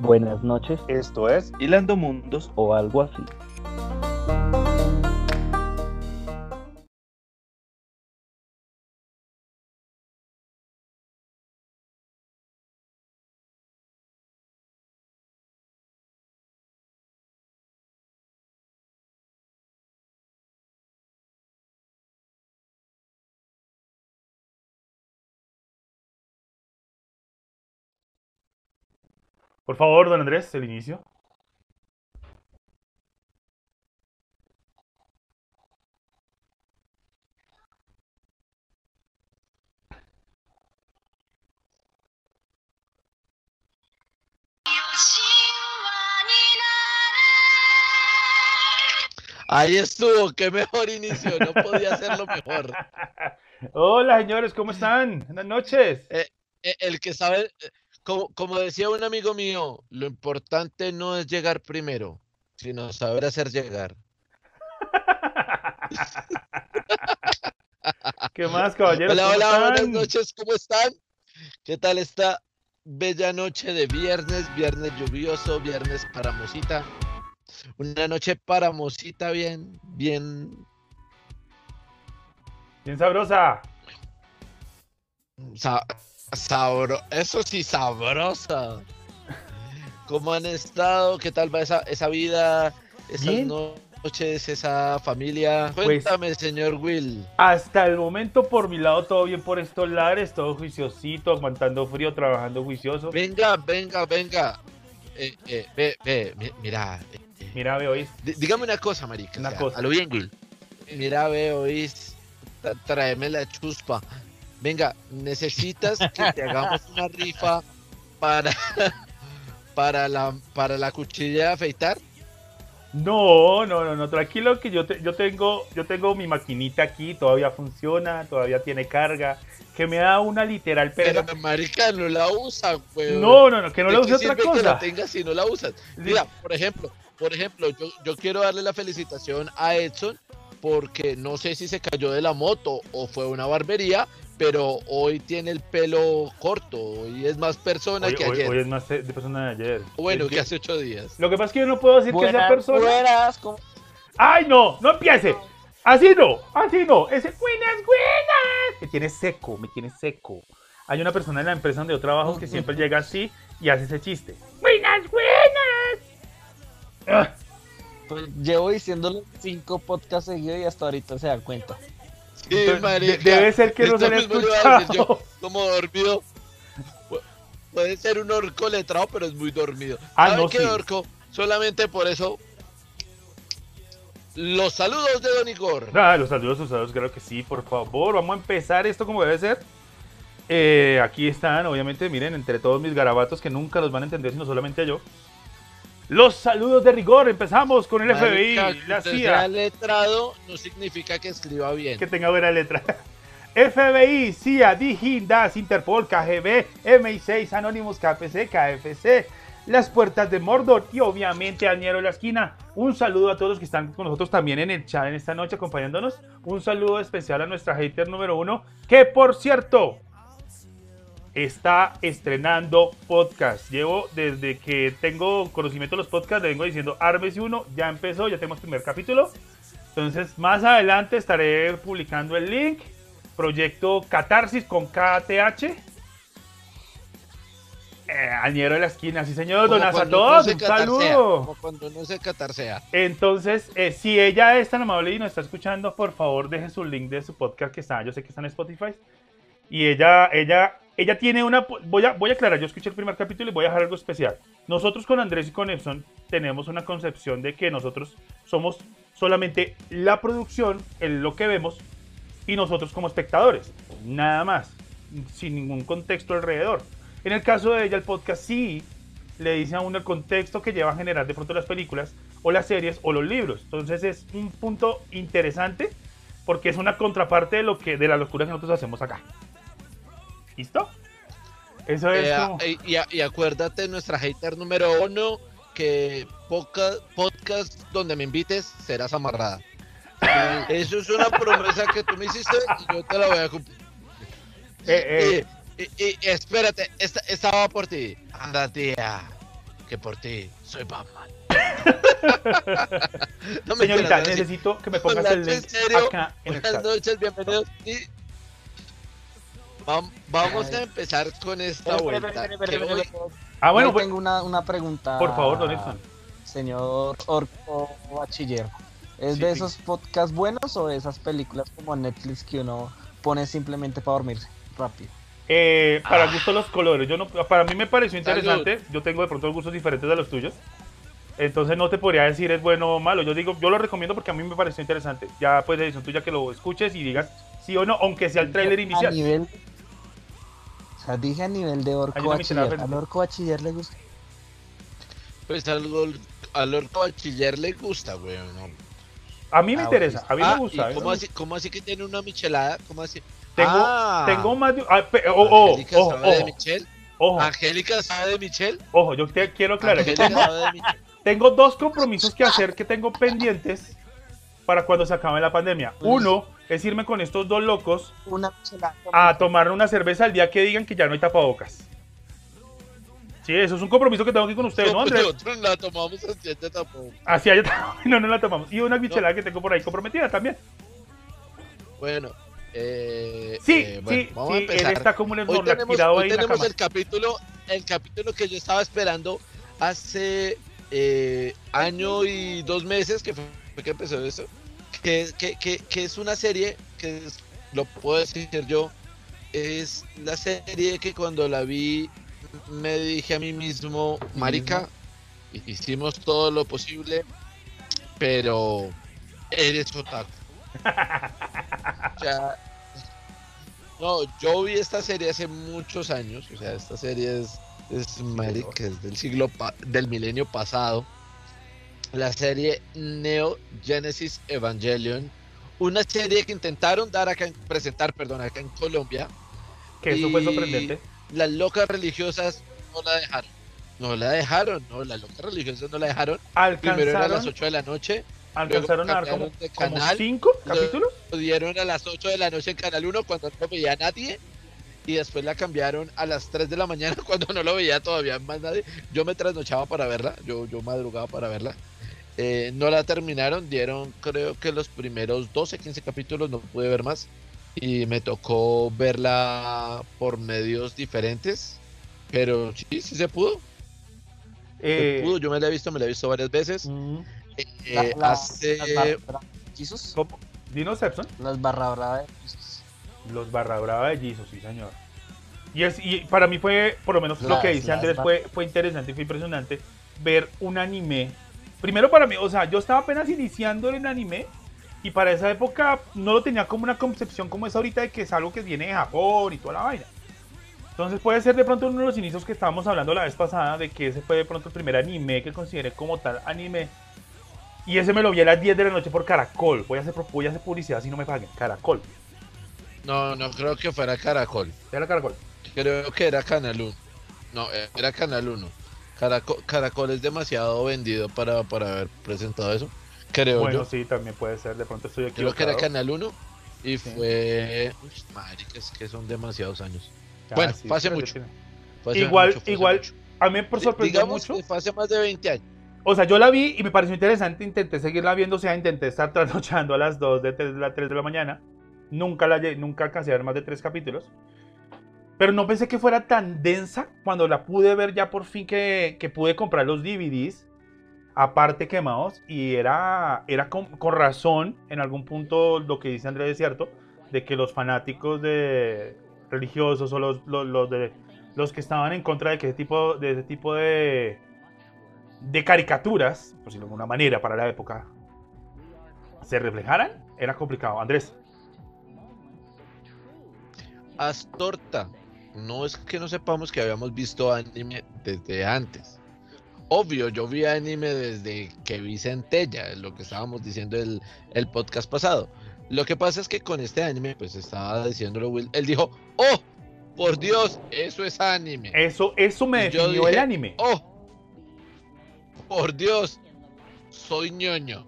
Buenas noches Esto es Hilando Mundos. o algo así. Por favor, don Andrés, el inicio. Ahí estuvo, qué mejor inicio, no podía hacerlo mejor. Hola, señores, ¿cómo están? Buenas noches. E- El que sabe, eh, como, como decía un amigo mío, lo importante no es llegar primero, sino saber hacer llegar. ¿Qué más, caballeros? Hola, ¿Cómo hola, buenas noches, ¿cómo están? ¿Qué tal esta bella noche de viernes, viernes lluvioso, viernes para Mosita? Una noche para Mosita bien, bien Bien sabrosa. Sa- sabro, eso sí, sabrosa. ¿Cómo han estado? ¿Qué tal va esa, esa vida? Esas Bien. noches, esa familia. Pues- Cuéntame, señor Will. Hasta el momento, por mi lado, todo bien por estos lares, todo juiciosito, aguantando frío, trabajando juicioso. Venga, venga, venga. Eh, eh, ve, ve, mi- mira. eh, Mira, ve, oís. dí- dígame una cosa, marica. Una o sea, cosa. A lo bien, Will. Mira, ve, oís. Tráeme la chuspa. Venga, necesitas que te hagamos una rifa para, para, la, para la cuchilla de afeitar. No, no, no, no, tranquilo que yo, te- yo tengo yo tengo mi maquinita aquí, todavía funciona, todavía tiene carga, que me da una literal pereza. Pero marica, no la usan, weón. No, no, no, que no ¿De le qué use otra sirve que la cosa. tengas si no la usas? Mira, por ejemplo, por ejemplo, yo, yo quiero darle la felicitación a Edson porque no sé si se cayó de la moto o fue una barbería, pero hoy tiene el pelo corto, hoy es más persona Hoy, que hoy- ayer. hoy es más de persona de ayer. bueno, Es que que- hace ocho días. Lo que pasa es que yo no puedo decir que sea persona. buenas, ¿cómo- ¡Ay, no! ¡No empiece! Así no, así no. Ese buenas, buenas. Me tiene seco, me tiene seco. Hay una persona en la empresa donde yo trabajo que siempre llega así y hace ese chiste. ¡Buenas, buenas! Ah, Pues llevo diciéndolo cinco podcasts seguidos y hasta ahorita se da cuenta. Entonces, debe ser que no se le yo, escuchado. como dormido. Pu- Puede ser un orco letrado, pero es muy dormido. Ah, ¿Sabe no, qué, sí. orco? Solamente por eso. Los saludos de Don Igor. Ah, los saludos usados, claro que sí, por favor. Vamos a empezar esto como debe ser. Eh, aquí están, obviamente, miren, entre todos mis garabatos que nunca los van a entender, sino solamente yo. Los saludos de rigor. Empezamos con el FBI, Marica, la CIA. sea letrado no significa que escriba bien. que tenga buena letra. FBI, CIA, DIGIN, DAS, Interpol, KGB, MI6, Anonymous, KPC, KFC, Las Puertas de Mordor y obviamente Añero de la Esquina. Un saludo a todos los que están con nosotros también en el chat en esta noche acompañándonos. Un saludo especial a nuestra hater número uno, que por cierto está estrenando podcast. Llevo desde que tengo conocimiento de los podcasts, le vengo diciendo, ármese uno, ya empezó, ya tenemos primer capítulo. Entonces, más adelante estaré publicando el link. Proyecto Catarsis con KTH. Eh, Añero de la esquina, sí señor, Como don cuando uno Azatón, se un catarsea, saludo. Como cuando no se catarsea. Entonces, eh, si ella es tan amable y nos está escuchando, por favor, deje su link de su podcast que está, yo sé que está en Spotify. Y ella, ella, ella tiene una, voy a, voy aclarar, yo escuché el primer capítulo y voy a dejar algo especial. Nosotros con Andrés y con Epson tenemos una concepción de que nosotros somos solamente la producción, en lo que vemos, y nosotros como espectadores, nada más, sin ningún contexto alrededor. En el caso de ella, el podcast sí le dice a uno el contexto que lleva a generar de pronto las películas o las series o los libros. Entonces es un punto interesante porque es una contraparte de lo que de la locura que nosotros hacemos acá. ¿Listo? Eso es Eh, como... y, acuérdate, nuestra hater número uno, que poca, podcast donde me invites serás amarrada. Eso es una promesa que tú me hiciste y yo te la voy a cumplir. Eh, eh. Y, espérate, esta, esta va por ti. Anda, tía. que por ti soy Batman. no Señorita, no, sí. necesito que me pongas el link acá en Buenas noches, bienvenidos. Y vamos a empezar con esta vuelta. Ah, bueno, pues, tengo una, una pregunta. por favor, don Edson. Señor Orco Bachiller. ¿Es Sí, de sí. esos podcasts buenos o de esas películas como Netflix que uno pone simplemente para dormirse rápido? Eh, para Ah. gusto los colores. Yo no, para mí me pareció interesante. Yo tengo de pronto gustos diferentes de los tuyos. Entonces no te podría decir es bueno o malo. Yo digo, yo lo recomiendo porque a mí me pareció interesante. Ya pues decisión tuya que lo escuches y digas sí o no, aunque sea el tráiler A inicial. nivel. O sea, dije a nivel de Orco Bachiller. ¿Al. Orco Bachiller le gusta? Pues algo al orco bachiller le gusta, güey. ¿no? A mí me Ah, interesa, a mí Ah, me gusta. ¿y ¿eh? ¿cómo, así, ¿Cómo así que tiene una michelada? ¿Cómo así? Tengo, Ah, tengo más de. ah, oh, oh, Angélica ojo, sabe de ojo, Michelle. ojo, Angélica sabe de Michelle. ojo, yo te quiero aclarar. Yo Angélica tengo, sabe de Michelle. tengo dos compromisos que hacer que tengo pendientes para cuando se acabe la pandemia. Uno es irme con estos dos locos Una a tomar una cerveza el día que digan que ya no hay tapabocas. Sí, eso es un compromiso que tengo aquí con ustedes, ¿no, Andrés? Nosotros la tomamos así de tampoco. Así allá no, no la tomamos. Y una michelada que tengo por ahí comprometida también. Bueno, eh, Sí, eh, bueno, sí, vamos a sí, él empezar. está como un Hoy tenemos, tirado hoy ahí en la tenemos cama. el capítulo, el capítulo que yo estaba esperando hace eh, año y dos meses que fue que empezó eso, que, que, que, que es una serie que es- lo puedo decir yo, es la serie que cuando la vi me dije a mí mismo, marica, hicimos todo lo posible, pero eres otaku. O sea, no, yo vi esta serie hace muchos años, o sea, esta serie es, es marica, es del siglo, pa- del milenio pasado. La serie Neo Genesis Evangelion, una serie que intentaron dar acá, en- presentar, perdón, acá en Colombia. Que eso fue sorprendente. Las locas religiosas no la dejaron. No la dejaron, no, las locas religiosas no la dejaron. Primero era a las Alcanzaron, 8 de la noche, alcanzaron a dar como, de como canal, cinco lo- capítulos. lo dieron a las 8 de la noche en Canal 1 cuando no veía a nadie. Y después la cambiaron a las 3 de la mañana cuando no lo veía todavía más nadie. Yo me trasnochaba para verla, yo, yo madrugaba para verla. Eh, no la terminaron, dieron creo que los primeros 12, 15 capítulos, no pude ver más. Y me tocó verla por medios diferentes. Pero sí, sí se pudo. Se Eh, pudo. Yo me la he visto, me la he visto varias veces. Eh, La- la- hace... las barra bravas de Jesus. Dino Sepson, Las barra bravas de Jesus. los barra brava de Jesus, sí señor. Y, es, y para mí fue, por lo menos lo que dice Andrés, fue, fue interesante fue impresionante ver un anime. Primero para mí, o sea, yo estaba apenas iniciando en anime y para esa época no lo tenía como una concepción como es ahorita de que es algo que viene de Japón y toda la vaina. Entonces puede ser de pronto uno de los inicios que estábamos hablando la vez pasada de que ese fue de pronto el primer anime que consideré como tal anime. Y ese me lo vi a las 10 de la noche por Caracol. Voy a hacer, voy a hacer publicidad si no me paguen. Caracol. No, no creo que fuera Caracol. Era Caracol. Creo que era Canal 1. No, era Canal 1. Caracol, Caracol es demasiado vendido para, para haber presentado eso. Creo Bueno, yo. sí, también puede ser. De pronto estoy Creo que era equivocado. Canal 1. Y Sí. fue. Uy, marica, es que son demasiados años. Ah, bueno, sí, pero mucho. Fue Igual, mucho, fue igual, mucho. a mí sorprendió Digamos mucho. que hace más de 20 años. O sea, yo la vi y me pareció interesante. Intenté seguirla viendo. O sea, intenté estar trasnochando a las 2 de, tres- de la 3 de la mañana. Nunca, la, nunca alcancé a ver más de 3 capítulos. Pero no pensé que fuera tan densa cuando la pude ver ya por fin que, que pude comprar los DVDs. Aparte quemados. Y era, era con, razón, en algún punto, lo que dice Andrés es cierto. De que los fanáticos de religiosos o los, los, los de, los que estaban en contra de que ese tipo de, ese tipo de, de caricaturas, por decirlo de alguna manera, para la época, se reflejaran, era complicado. Andrés, Astorta. No es que no sepamos que habíamos visto anime desde antes. Obvio, yo vi anime desde que vi Centella, lo que estábamos diciendo el, el podcast pasado. Lo que pasa es que con este anime, pues estaba diciéndolo Will, él dijo, ¡Oh! Por Dios, eso es anime. eso, eso me definió el anime. ¡Oh! Por Dios, soy ñoño.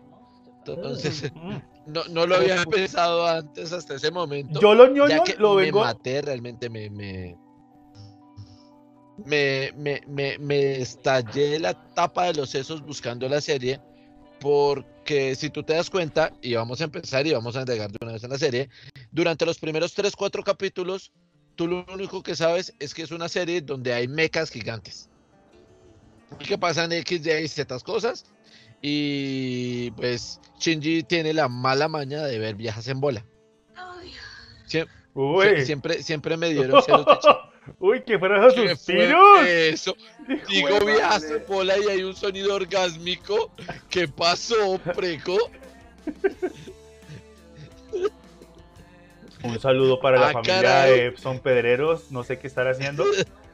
Entonces, Mm. No, no lo había pensado antes hasta ese momento. Yo lo ñoño lo me vengo. maté, realmente me, me... me, me, me, me estallé la tapa de los sesos buscando la serie, porque si tú te das cuenta, y vamos a empezar y vamos a entregar de una vez en la serie, durante los primeros 3, 4 capítulos, tú lo único que sabes es que es una serie donde hay mecas gigantes. Y que pasan X, y Z cosas. Y pues Shinji tiene la mala maña de ver viejas en bola. Sie- Uy. siempre, siempre me dieron celos. Uy, ¿qué fueron esos ¿Qué fue suspiros? Eso. Hijo Digo de viejas madre. en bola y hay un sonido orgásmico. ¿Qué pasó, preco? Un saludo para la Ah, familia caray. de Epson Pedreros, no sé qué están haciendo,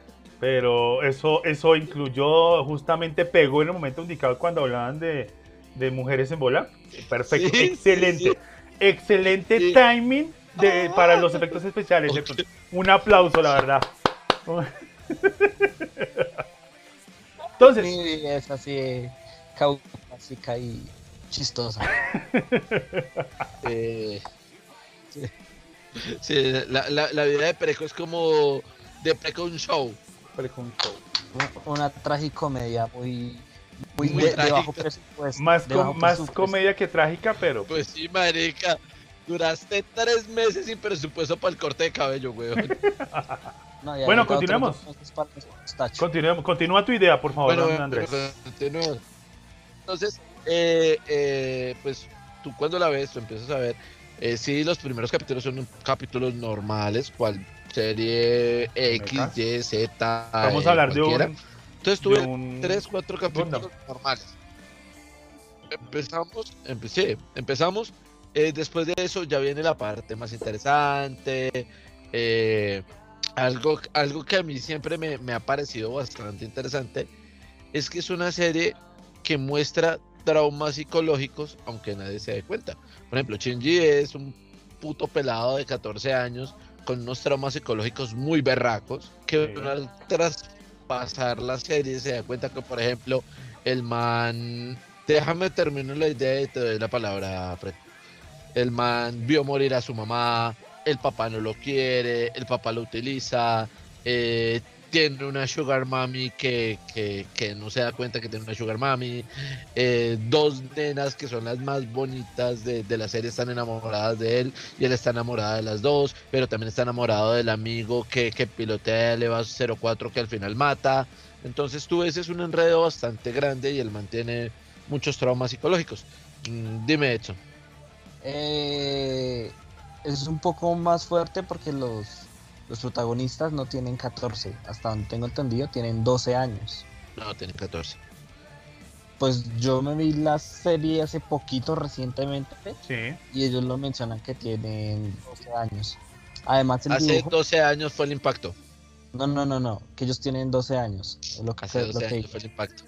pero eso, eso incluyó, justamente pegó en el momento indicado cuando hablaban de, de mujeres en bola. Perfecto, Sí, sí, excelente, sí. excelente Sí. timing de, para los efectos especiales. Epson. Un aplauso, la verdad. Entonces, Mi vida es así caucásica y chistosa. Eh, sí, la, la, la vida de Preco es como de Preco un show. Una, una tragicomedia muy, muy, Muy de, bajo presupuesto. más, de com- bajo más presupuesto. comedia que trágica, pero Pues sí, marica. Duraste tres meses sin presupuesto para el corte de cabello, weón. No, ya Bueno, continuemos. continuemos, continúa tu idea, por favor, Bueno, don Andrés. continúa. Entonces, eh, eh, pues tú cuando la ves, tú empiezas a ver. Eh, sí, los primeros capítulos son capítulos normales, cual serie X. Y, Z. Vamos eh, a hablar de cualquiera. un, Entonces de tuve un- tres, cuatro capítulos Gundam. normales. Empezamos, empecé, empezamos. eh, después de eso ya viene la parte más interesante. eh, algo, algo que a mí siempre me, me ha parecido bastante interesante es que es una serie que muestra traumas psicológicos, aunque nadie se dé cuenta. Por ejemplo, Shinji es un puto pelado de 14 años con unos traumas psicológicos muy berracos, que Sí. al traspasar la serie se da cuenta que, por ejemplo, el man... Déjame terminar la idea y te doy la palabra, Fred. El man vio morir a su mamá, el papá no lo quiere, el papá lo utiliza, eh, tiene una sugar mami que, que, que no se da cuenta que tiene una sugar mami, eh, dos nenas que son las más bonitas de, de la serie están enamoradas de él y él está enamorada de las dos, pero también está enamorado del amigo que, que pilotea el EVA 04 que al final mata. Entonces tú ves es un enredo bastante grande y él mantiene muchos traumas psicológicos. Mm, dime Edson. Eh, es un poco más fuerte porque los, los protagonistas no tienen 14. Hasta donde tengo entendido, tienen 12 años. No, tiene 14. Pues yo me vi la serie hace poquito recientemente Sí. y ellos lo mencionan que tienen 12 años. Además, el Hace dibujo... 12 años fue el impacto. No, no, no, no, que ellos tienen 12 años. es lo que, Hace lo 12 que años fue el impacto.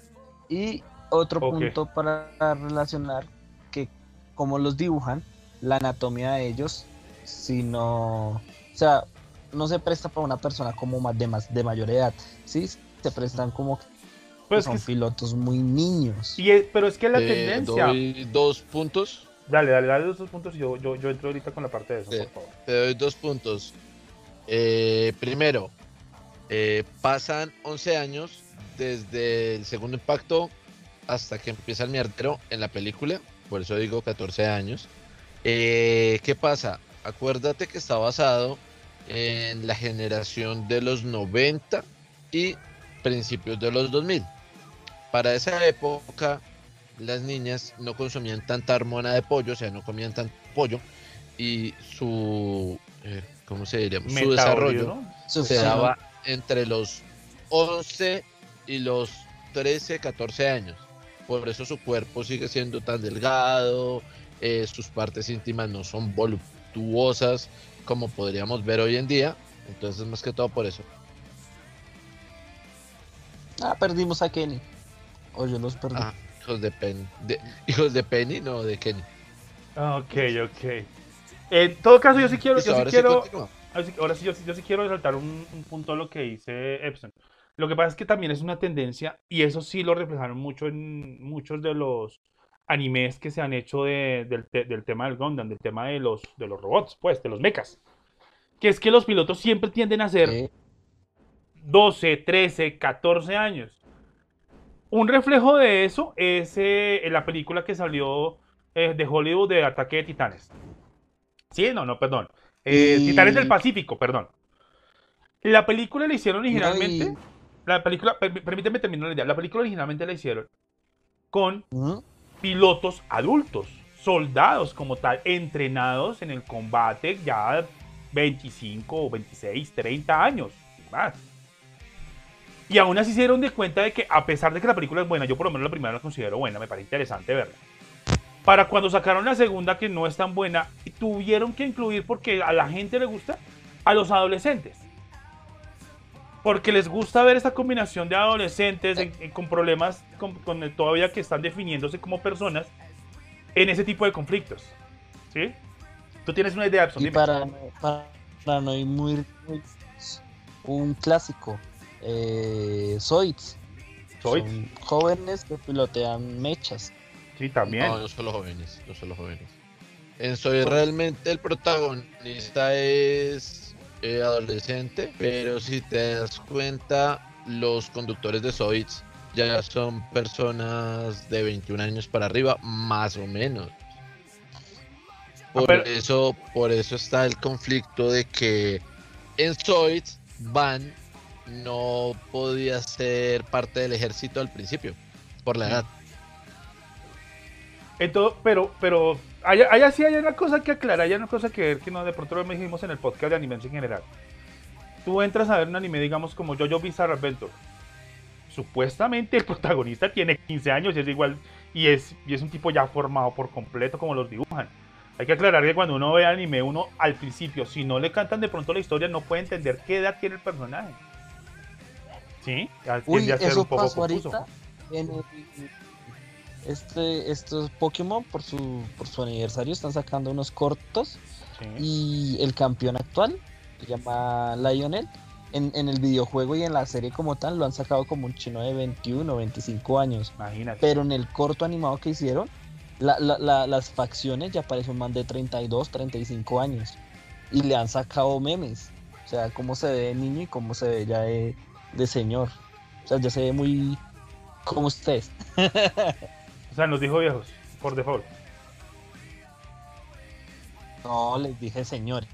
Y otro punto para relacionar que como los dibujan, la anatomía de ellos, si no, o sea, no se presta para una persona como más de más de mayor edad, sí, se prestan como que Pues son que- pilotos muy niños. y es- pero es que la Te tendencia. doy dos puntos. Dale, dale, dale esos puntos y yo, yo, yo entro ahorita con la parte de eso, por favor. Te doy dos puntos. Eh, primero, eh, pasan 11 años desde el segundo impacto hasta que empieza el mierdero en la película. Por eso digo 14 años. Eh, ¿Qué pasa? Acuérdate que está basado en la generación de los 90 y principios de los 2000. Para esa época, las niñas no consumían tanta hormona de pollo, o sea, no comían tanto pollo, y su, eh, ¿cómo se diría? Su desarrollo se sí, daba entre los 11 y los 13, 14 años. Por eso su cuerpo sigue siendo tan delgado, eh, sus partes íntimas no son voluptuosas como podríamos ver hoy en día. Entonces, más que todo por eso. Ah, perdimos a Kenny. O yo los perdí. Ah, hijos de Penny. de- hijos de Penny, no de Kenny. Ok, ok. En todo caso, yo sí quiero, yo sí ahora quiero, ahora sí, ahora sí, yo, sí- yo sí quiero resaltar un, un punto de lo que dice Epson. Lo que pasa es que también es una tendencia, y eso sí lo reflejaron mucho en muchos de los animes que se han hecho de- del, te- del tema del Gundam, del tema de los, de los robots, pues, de los mechas. Que es que los pilotos siempre tienden a ser Eh, 12, 13, 14 años. Un reflejo de eso es eh, la película que salió eh, de Hollywood de Ataque de Titanes. Sí, no, no, perdón. Eh, Y- Titanes del Pacífico, perdón. La película la hicieron originalmente. y- La película, per- permíteme terminar la idea. La película originalmente la hicieron con. Pilotos adultos, soldados como tal, entrenados en el combate ya 25, 26, 30 años más. Y aún así se dieron de cuenta de que a pesar de que la película es buena, yo por lo menos la primera la considero buena, me parece interesante verla. Para cuando sacaron la segunda que no es tan buena, tuvieron que incluir porque a la gente le gusta a los adolescentes. Porque les gusta ver esta combinación de adolescentes en- en- con problemas con, con el- todavía que están definiéndose como personas en ese tipo de conflictos. ¿Sí? Tú tienes una idea, Epson, Y para, para, para no ir muy, muy- un clásico, eh, Zoids. Zoids. Son jóvenes que pilotean mechas. Sí, también. No, no son los jóvenes, no son los jóvenes. En Soy realmente el protagonista es eh, adolescente, pero si te das cuenta, los conductores de Zoids ya son personas de 21 años para arriba, más o menos. Por pero- eso, por eso está el conflicto de que en Zoids Van no podía ser parte del ejército al principio, por la edad. Entonces, pero, pero, hay, hay así hay una cosa que aclarar, hay una cosa que ver que no de pronto lo dijimos en el podcast de anime en general. Tú entras a ver un anime, digamos, como Jojo Bizarre Adventure. Supuestamente el protagonista tiene 15 años y es igual, y es, y es un tipo ya formado por completo como los dibujan. Hay que aclarar que cuando uno ve anime, uno al principio, si no le cantan de pronto la historia, no puede entender qué edad tiene el personaje. ¿Sí? Uy, a ser eso un poco pasó ahorita en el- este, estos Pokémon por su, por su aniversario están sacando unos cortos Sí. y el campeón actual se llama Lionel. En, en el videojuego y en la serie como tal lo han sacado como un chino de 21 25 años. Imagínate. Pero en el corto animado que hicieron, la- la- la- las facciones ya parece un man de 32, 35 años. Y le han sacado memes. O sea, cómo se ve de niño y cómo se ve ya de, de señor. O sea, ya se ve muy como ustedes. O sea, nos dijo viejos, por default. No, les dije señores.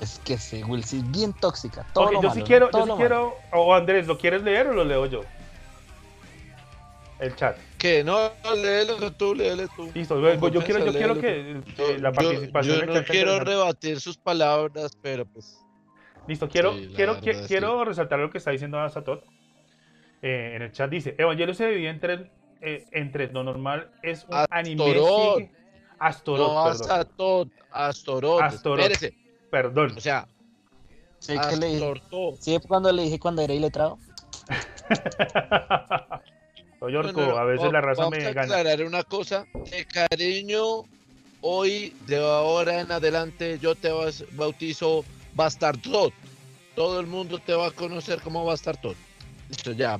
Es que ese Will sí es bien tóxica. Todo Ok, lo yo malo, sí quiero, Todo yo sí quiero. O Andrés, ¿lo quieres leer o lo leo yo? El chat. Que no, léelo tú, léelo tú. Listo, yo, Con yo quiero, yo quiero que eh, la Yo- participación Yo, del no quiero rebatir sus palabras, pero pues. Listo, quiero, Sí, quiero, sí. quiero resaltar lo que está diciendo Azatot. Eh, en el chat dice: Evangelio se divide en tres. Eh, en tres. Lo normal es un anime. Astorot. sigue- Astorot, no, Astorot. Astorot. Espérese. Perdón. O sea, Sí, que le dije. Sí, cuando le dije cuando era iletrado. Soy orco, No, no, no, a veces va- la raza vamos me a gana. aclarar una cosa. De cariño, hoy, de ahora en adelante, yo te bautizo Bastardot. Todo el mundo te va a conocer como Bastardot. Listo, ya.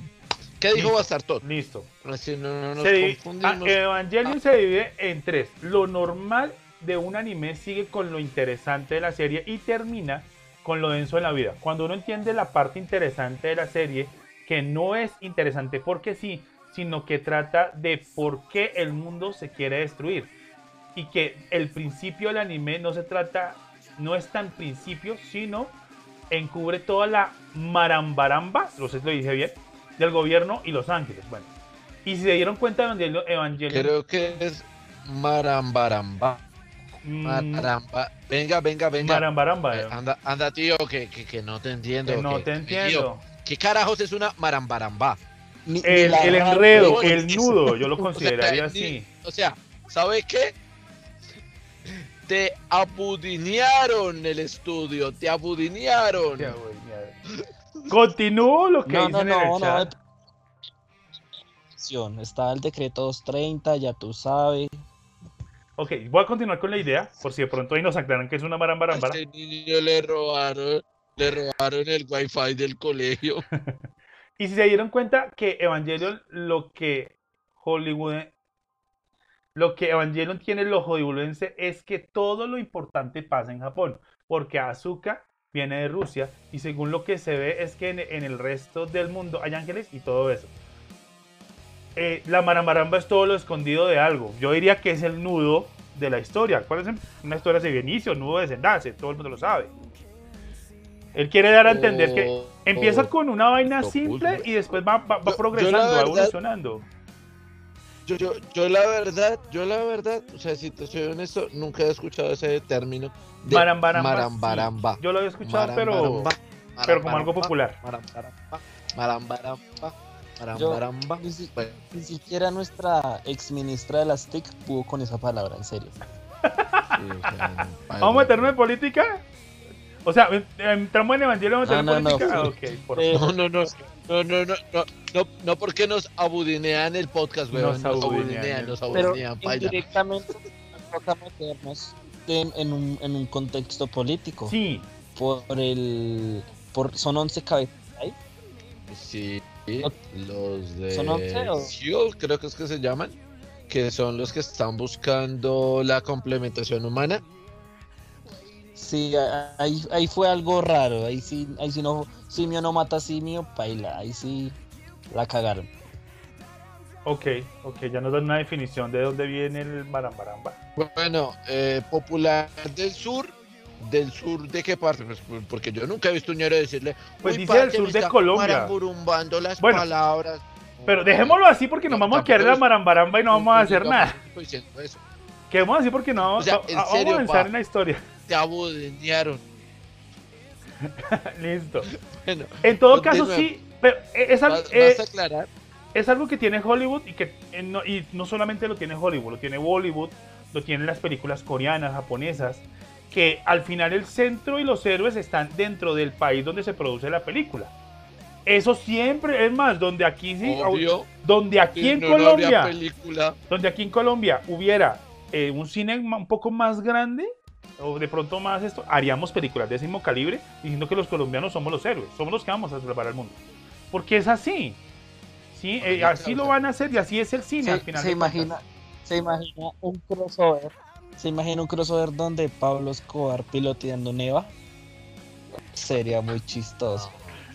¿Qué dijo Listo. Bastardot? Listo. Así no, no nos Se confundimos. ah, Evangelion se divide en tres. Lo normal de un anime sigue con lo interesante de la serie y termina con lo denso de la vida. Cuando uno entiende la parte interesante de la serie, que no es interesante porque sí, sino que trata de por qué el mundo se quiere destruir. Y que el principio del anime no se trata, no es tan principio, sino encubre toda la marambaramba, no sé si lo dije bien, del gobierno y los ángeles. Bueno, y si se dieron cuenta, Evangelion, Evangelion Creo que es Marambaramba. mm, Maramba. Venga, venga, venga. marambaramba, Eh, anda, anda, tío, que, que, que no te entiendo. que no que- te entiendo. ¿Qué carajos es una marambaramba? Ni- El, el enredo, el nudo, yo lo O sea, consideraría ni- así. O sea, ¿sabes qué? Te abudinearon el estudio, te abudinearon. Güey, mierda. Continúo lo que No, dicen no, en el no, no. chat. Está el decreto 230, ya tú sabes. Ok, voy a continuar con la idea, por si de pronto ahí nos aclaran que es una A marambarambara. ese niño le robaron, le robaron el wifi del colegio. Y si se dieron cuenta que Evangelion, lo que Hollywood, lo que Evangelion tiene lo hollywoodense es que todo lo importante pasa en Japón, porque Asuka viene de Rusia y según lo que se ve es que en, en el resto del mundo hay ángeles y todo eso. Eh, la marambaramba es todo lo escondido de algo. Yo diría que es el nudo de la historia. ¿Cuál es una historia de inicio, nudo de desenlace? Todo el mundo lo sabe. Él quiere dar a entender que empieza oh. con una vaina simple y después va, va- va Yo- yo la progresando, va evolucionando. Yo, yo, yo la verdad, yo la verdad, o sea, si te soy honesto, nunca he escuchado ese término de Marambaramba. sí. marambaramba. Yo lo había escuchado, pero, pero como algo marambaramba, popular. Marambaramba, marambaramba, Yo, marambaramba. ni, si- Bueno, ni siquiera nuestra ex ministra de las TIC pudo con esa palabra, en serio. sí, ¿Vamos a meternos en política? O sea, ¿entramos en evangelio vamos a No, meter en no, no. política? Ah, ok, por Eh, favor. No, no, no, no, no, no, no, no, no porque nos abudinean el podcast, weón. Nos Nos, abudinean nos Pero abudinean, paila. indirectamente nos toca meternos en, en un, en un contexto político. Sí, Por el. Por, son 11 cabezas. ¿ahí? Sí, los de ¿Son once o? SEAL, creo que es que se llaman, que son los que están buscando la complementación humana. Sí, ahí, ahí fue algo raro. Ahí sí, ahí sí no. Simio no mata simio, paila. Ahí sí la cagaron. ok, ok, ya nos dan una definición de dónde viene el marambaramba. Bueno, eh, popular del sur. ¿Del sur de qué parte? Pues, porque yo nunca he visto un ñero decirle. Pues "Uy, dice del sur de Colombia". las Bueno, palabras. Pero dejémoslo así porque nos No, vamos a quedar en la marambaramba y no vamos a hacer nada. Quedemos así porque no vamos, O sea, va- en vamos serio, a avanzar pa. en la historia. Te abudinearon. Listo. Bueno, En todo caso, sí, pero es, vas, eh, vas a aclarar. es algo que tiene Hollywood y que eh, no, y no solamente lo tiene Hollywood, lo tiene Bollywood, lo tienen las películas coreanas, japonesas, que al final el centro y los héroes están dentro del país donde se produce la película. Eso siempre, es más, donde aquí sí, Obvio. donde aquí si en no, Colombia, película. donde aquí en Colombia hubiera eh, un cine un poco más grande o de pronto más esto, haríamos películas de ese mismo calibre diciendo que los colombianos somos los héroes, somos los que vamos a salvar al mundo. Porque es así. Sí, Eh, así lo van a hacer y así es el cine Se, al final. se cuentas. imagina, se imagina un crossover. Se imagina un crossover donde Pablo Escobar piloteando Neva. Sería muy chistoso.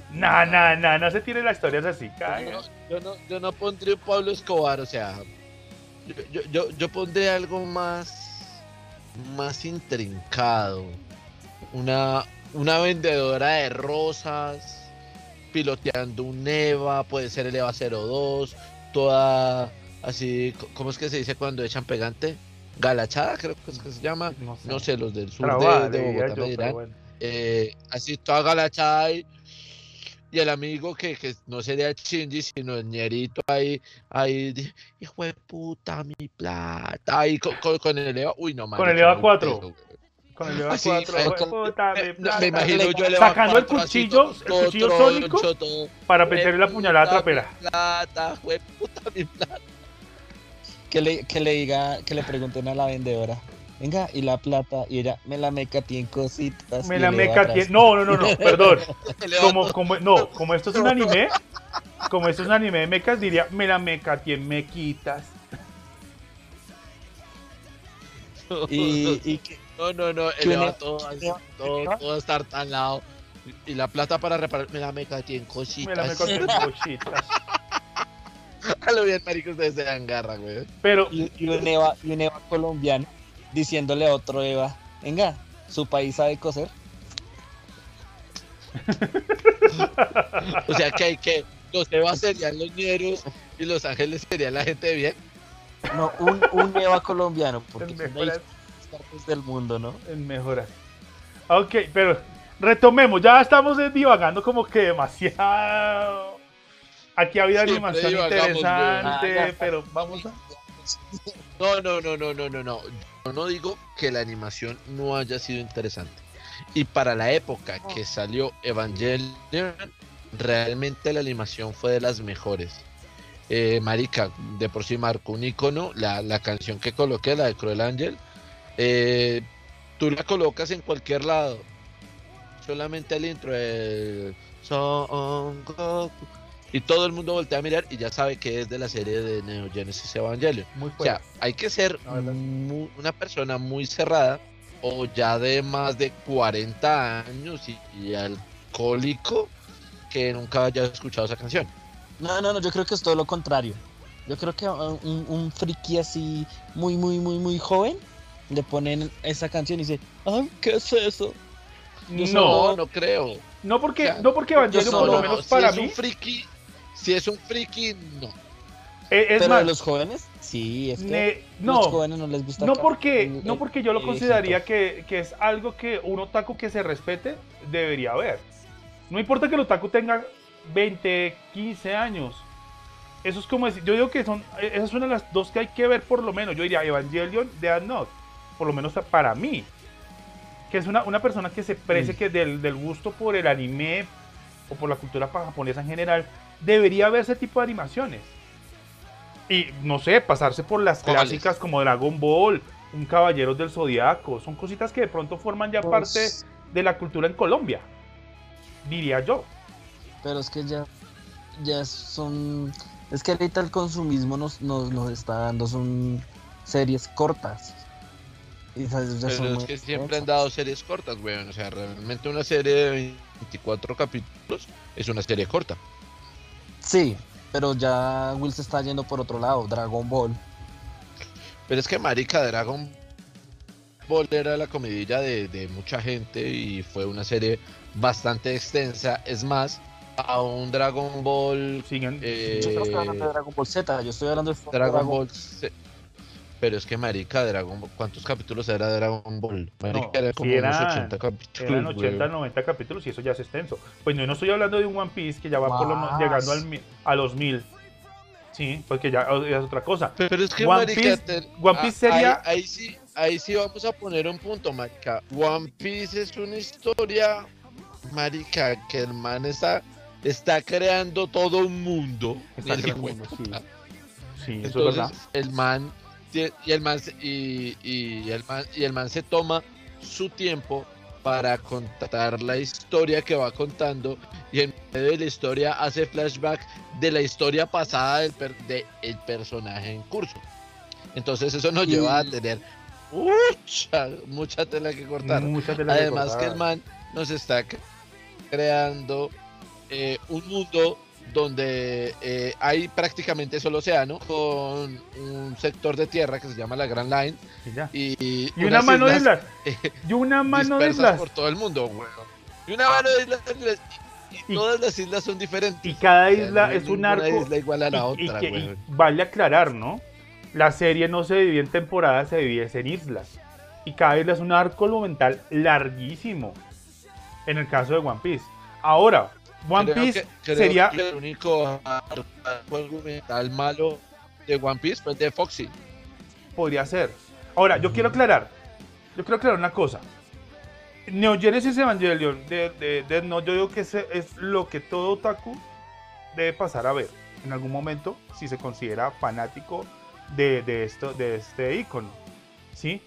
No, no, no, no se tire la historia es así. Yo no, yo, no, yo no pondría un Pablo Escobar, o sea, yo, yo, yo, yo pondré algo más, más intrincado. Una, una vendedora de rosas, piloteando un EVA, puede ser el EVA 02, toda así, ¿cómo es que se dice cuando echan pegante? Galachada, creo que es que se llama. No sé. No sé, los del sur de, Bogotá yo, me pero dirán. bueno. eh, así toda galachada y, y el amigo que, que no sería Shinji sino el ñerito ahí ahí hijo de puta mi plata ahí con, con, con el Eva uy no Con marica, el Eva muy 4. peso, güey. Con el Eva Así, 4, eh, hijo de puta, me, plata. me imagino yo el Eva Sacando el 4 así, cuchillo, el todo cuchillo troncho, sónico todo, para hijo de meterle la puñalada trapera. plata hijo de puta mi plata Que le, que le diga, que le pregunten a la vendedora. Venga, y la plata, y ella me la meca tiene cositas. Me la va meca tiene. No, no, no, no, perdón. Como, como, no, como esto es un anime, como esto es un anime de mecas, diría, me la meca tiene mequitas. Y, y que, No, no, no, el una- todo, todo, todo estartalado. Y y la plata para reparar, me la meca tiene Me cositas. la meca tiene cositas. A lo bien, marico, ustedes se dan garra, güey. Pero, y, y un Eva, y un Eva colombiano diciéndole a otro Eva, venga, su país sabe coser. O sea que hay que. Los Evas serían los ñeros y los ángeles serían la gente de bien. No, un, un Eva colombiano, porque son de partes del mundo, ¿no? en mejoras. Ok, pero retomemos, ya estamos divagando como que demasiado. Aquí había animación interesante. Ah, ya. pero vamos a... No, no, no, no, no, no, no. Yo no digo que la animación no haya sido interesante. Y para la época que salió Evangelion, realmente la animación fue de las mejores. Eh, marica, de por sí marcó un icono, la, la canción que coloqué, la de Cruel Angel, eh, tú la colocas en cualquier lado. Solamente el intro de Son Goku. Y todo el mundo voltea a mirar y ya sabe que es de la serie de Neo Genesis Evangelion. Muy O sea, hay que ser una persona muy cerrada o ya de más de 40 años y, y alcohólico que nunca haya escuchado esa canción. No, no, no, yo creo que es todo lo contrario. Yo creo que un, un friki así muy, muy, muy, muy joven le ponen esa canción y dice, ay, ¿qué es eso? Yo No, No, no creo. no porque, Ya. no porque Evangelion, por lo menos si para es mí, un friki, si es un friki, no. eh, es Pero más, de los jóvenes, sí, es que ne- los no, jóvenes no les gusta. no porque, el- no porque yo lo consideraría que, que es algo que un otaku que se respete debería ver. No importa que el otaku tenga 20, 15 años. Eso es como decir, yo digo que son, esas son las dos que hay que ver por lo menos. Yo diría Evangelion, Death Note, por lo menos para mí. Que es una, una persona que se precie Mm. que del, del gusto por el anime o por la cultura japonesa en general, debería ver ese tipo de animaciones. Y no sé, pasarse por las ¿Cuáles? clásicas como Dragon Ball, un Caballeros del Zodiaco. Son cositas que de pronto forman ya parte Pues, de la cultura en Colombia. Diría yo. Pero es que ya, ya son. Es que ahorita el consumismo nos, nos, nos está dando son series cortas. Y esas ya son Pero es que siempre han dado series cortas, weón. O sea, realmente una serie de 24 capítulos es una serie corta. Sí, pero ya Will se está yendo por otro lado, Dragon Ball. Pero es que Marica Dragon Ball era la comidilla de, de mucha gente y fue una serie bastante extensa. Es más, a un Dragon Ball. Siguen. eh, Yo no estoy hablando de Dragon Ball Z, yo estoy hablando de Dragon Ball. Z. Pero es que Marica Dragon Ball. ¿Cuántos capítulos era Dragon Ball? Marica No, era sí como unos eran- 80 capítulos. Eran 80, weón. 90 capítulos y eso ya es extenso. Pues no, no estoy hablando de un One Piece que ya va por lo- llegando al, a los mil. Sí, porque ya es otra cosa. Pero es que One Marica, Piece- te- One Piece sería- Ahí, ahí sí, ahí sí vamos a poner un punto, Marica. One Piece es una historia, Marica, que el man está, está creando todo un mundo. Está creando puta. Sí, eso es verdad. Entonces, el man y el man se- y, y el man y el man se toma su tiempo para contar la historia que va contando y en medio de la historia hace flashback de la historia pasada del per- de el personaje en curso. Entonces eso nos lleva a tener mucha, mucha tela que cortar. Las Además que el man nos está cre- creando eh, un mundo donde eh, hay prácticamente solo océano con un sector de tierra que se llama la Grand Line Y y, Y una mano de islas. eh, Y una mano de islas. por todo el mundo, weón. Y una mano de islas y, y Y- todas las islas son diferentes. Y cada O sea, isla no es un arco. isla igual a la otra, que- vale aclarar, ¿no? La serie no se divide en temporadas, se divide en islas. Y cada isla es un arco argumental larguísimo. En el caso de One Piece. Ahora, One Creo Piece que- sería. que el único arco argumental malo de One Piece fue de Foxy. Podría ser. Ahora, yo quiero aclarar. Yo quiero aclarar una cosa. Neo Genesis Evangelion de, de, Note, yo digo que ese es lo que todo otaku debe pasar a ver en algún momento si se considera fanático de, de esto, de este icono. ¿Sí?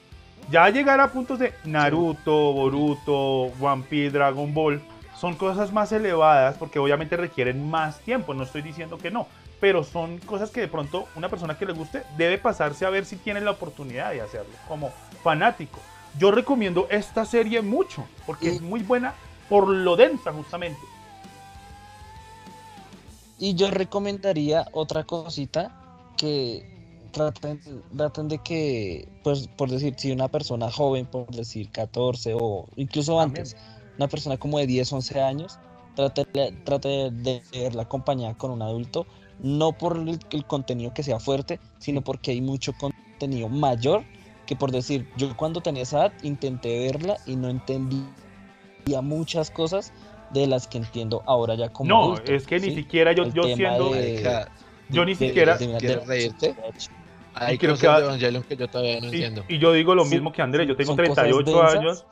Ya llegar a puntos de Naruto, Boruto, One Piece, Dragon Ball, son cosas más elevadas porque obviamente requieren más tiempo, no estoy diciendo que no, pero son cosas que de pronto una persona que le guste debe pasarse a ver si tiene la oportunidad de hacerlo como fanático. Yo recomiendo esta serie mucho porque Y- es muy buena por lo densa justamente. Y yo recomendaría otra cosita que traten, traten de que, pues por decir, si una persona joven, por decir 14 o incluso También. antes, una persona como de 10, 11 años, trate, trate de verla acompañada con un adulto, no por el, el contenido que sea fuerte, sino porque hay mucho contenido mayor que por decir, yo cuando tenía esa edad intenté verla y no entendía muchas cosas de las que entiendo ahora ya como No, adulto, es que ni ¿sí? siquiera yo, El yo siendo... de- Marica, Yo ni de- siquiera- de- de- ¿Quieres de- reírte? Hay creo cosas que de que yo todavía no Y, entiendo. y yo digo lo Sí, mismo que Andrés, yo tengo son cosas 38 densas. años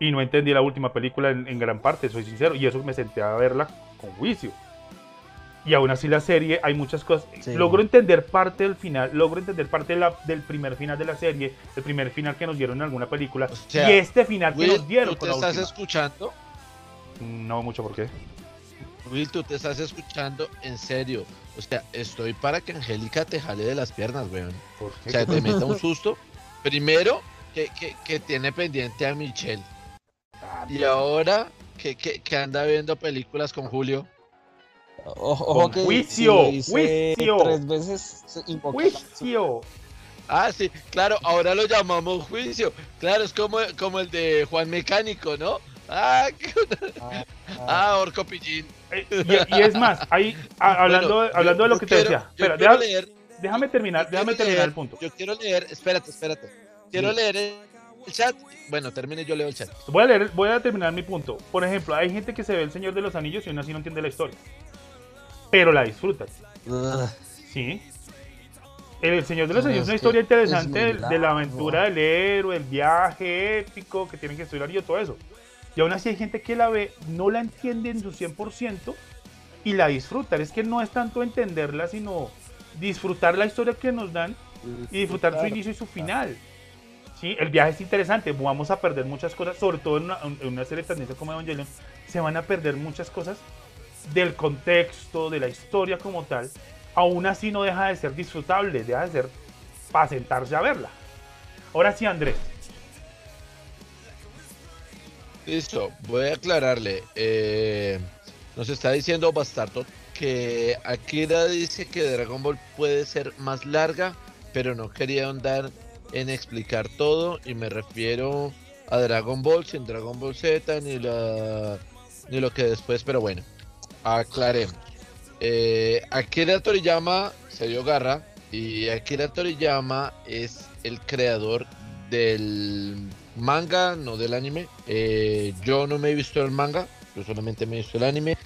y no entendí la última película en, en gran parte, soy sincero, y eso me senté a verla con juicio. Y aún así la serie, hay muchas cosas. Sí. Logro entender parte del final, logro entender parte de la- del primer final de la serie, el primer final que nos dieron en alguna película, O sea, y este final que Will, nos dieron ¿tú con te la estás última. escuchando? No mucho, ¿por qué? Will, tú te estás escuchando en serio. O sea, estoy para que Angélica te jale de las piernas, weón. ¿Por O sea, te meta un susto. Primero, que, que, que tiene pendiente a Michelle. Y ahora que, que, que anda viendo películas con Julio. O- Ojo Con que juicio, juicio. tres veces ¡Juicio! Ah, sí, claro, ahora lo llamamos juicio. Claro, es como, como el de Juan Mecánico, ¿no? Ah, qué- Ah, ah. ah Orco Pillín. Eh, Y, y es más, ahí, a- hablando, Bueno, hablando yo- de lo que te decía. Espera, quiero deja- leer, déjame terminar, déjame terminar el punto. Yo quiero leer, espérate, espérate. Quiero Sí. leer el chat. Bueno, termine, yo leo el chat. Voy a leer, voy a terminar mi punto. Por ejemplo, hay gente que se ve el Señor de los Anillos y aún así no entiende la historia. Pero la disfruta. Ugh. Sí. El Señor de los Anillos es una historia interesante de, de la aventura del héroe, el viaje épico que tienen que estudiar y todo eso. Y aún así hay gente que la ve, no la entiende en su 100% y la disfruta. Es que no es tanto entenderla, sino disfrutar la historia que nos dan y disfrutar su inicio y su final. Sí, el viaje es interesante, vamos a perder muchas cosas, sobre todo en una, serie tan como Evangelion, se van a perder muchas cosas del contexto, de la historia como tal, aún así no deja de ser disfrutable, deja de ser para sentarse a verla. Ahora sí, Andrés. Listo, voy a aclararle. eh, nos está diciendo Bastardo que Akira dice que Dragon Ball puede ser más larga, pero no quería ahondar en explicar todo y me refiero a Dragon Ball sin Dragon Ball Z ni la ni lo que después, pero bueno, aclaremos. Eh, Akira Toriyama se dio garra y Akira Toriyama es el creador del manga, no del anime. Eh, yo no me he visto el manga, yo solamente me he visto el anime.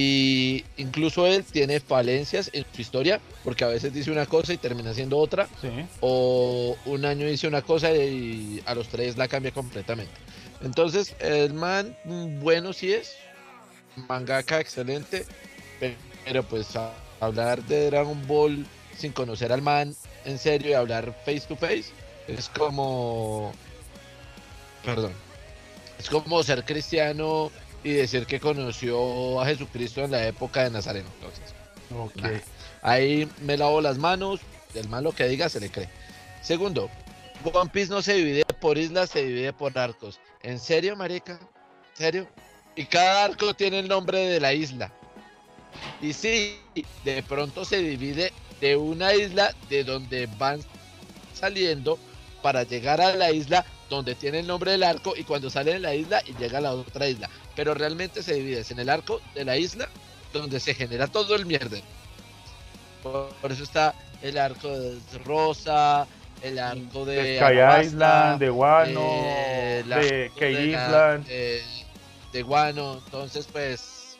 Y incluso él tiene falencias en su historia, porque a veces dice una cosa y termina siendo otra. Sí. O un año dice una cosa y a los tres la cambia completamente. Entonces, el man, bueno sí es. Mangaka excelente. pe- Pero pues a- hablar de Dragon Ball sin conocer al man en serio y hablar face to face es como... Perdón. Es como ser cristiano y decir que conoció a Jesucristo en la época de Nazareno. Entonces, Ok. Nah. Ahí me lavo las manos, el malo que diga se le cree. Segundo, One Piece no se divide por islas, se divide por arcos. ¿En serio, marica? ¿En serio? Y cada arco tiene el nombre de la isla. Y sí, de pronto se divide de una isla de donde van saliendo para llegar a la isla donde tiene el nombre del arco y cuando sale de la isla y llega a la otra isla. Pero realmente se divide en el arco de la isla donde se genera todo el mierda. Por, por eso está el arco de Rosa, el arco de, De Sky Island, de Wano, eh, de Key la- Island. de, de Guano. Entonces, pues,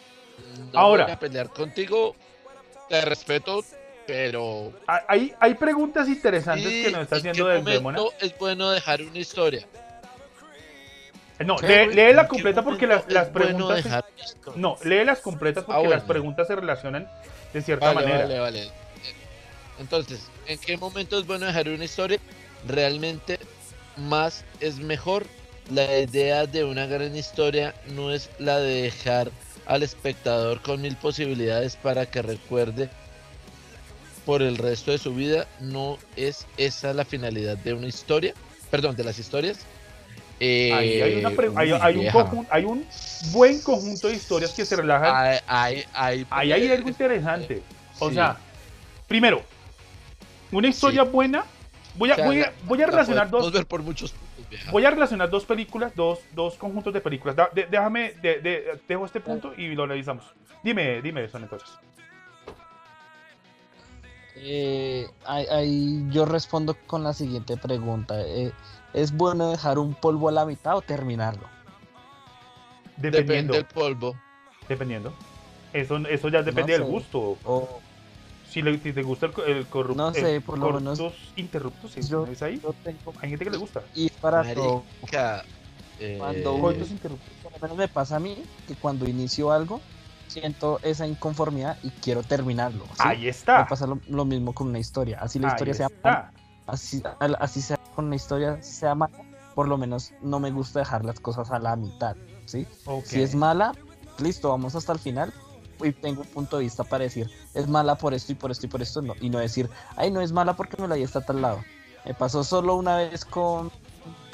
no Ahora. voy a pelear contigo. Te respeto, pero Ah, Hay, hay preguntas interesantes ¿y que nos está haciendo del Demona. momento es bueno dejar una historia? No, ¿Qué, lee, qué completa porque las, las bueno preguntas. se-? No, léelas completas porque Ah, las preguntas se relacionan de cierta Vale, manera. vale, vale. Entonces, ¿en qué momento es bueno dejar una historia? Realmente más es mejor. La idea de una gran historia no es la de dejar al espectador con mil posibilidades para que recuerde por el resto de su vida. No es esa la finalidad de una historia. Perdón, de las historias. Eh, Ahí hay, una pre- hay, hay un hay un buen conjunto de historias que se relajan. Hay algo interesante. O Sí. sea, primero, una historia Sí. buena. Voy a, O sea, voy a, voy a la relacionar dos. ver por muchos puntos. Voy a relacionar dos películas, dos, dos conjuntos de películas. Da- de- déjame, de- de- dejo este punto y lo analizamos. Dime, dime eso entonces. Eh, ahí, ahí yo respondo con la siguiente pregunta. eh, ¿Es bueno dejar un polvo a la mitad o terminarlo? Dependiendo. Depende del polvo. Dependiendo. Eso, eso ya depende sé. del gusto. O Si, le- si te gusta el, el corrupto. No sé, por lo menos- interruptos, ¿sí? yo- ¿es ahí? yo tengo Hay gente que le gusta. y para todo. Eh, Cuando- Coitos interruptos. Por lo menos me pasa a mí que cuando inicio algo siento esa inconformidad y quiero terminarlo. ¿sí? Ahí está. pasa lo, lo mismo con una historia. Así la Ahí historia sea está. así, así sea con una historia sea mala, por lo menos no me gusta dejar las cosas a la mitad, ¿sí? Si es mala, listo, vamos hasta el final y tengo un punto de vista para decir, es mala por esto y por esto y por esto, no, y no decir, ay, no es mala porque me la di hasta tal lado. Me pasó solo una vez con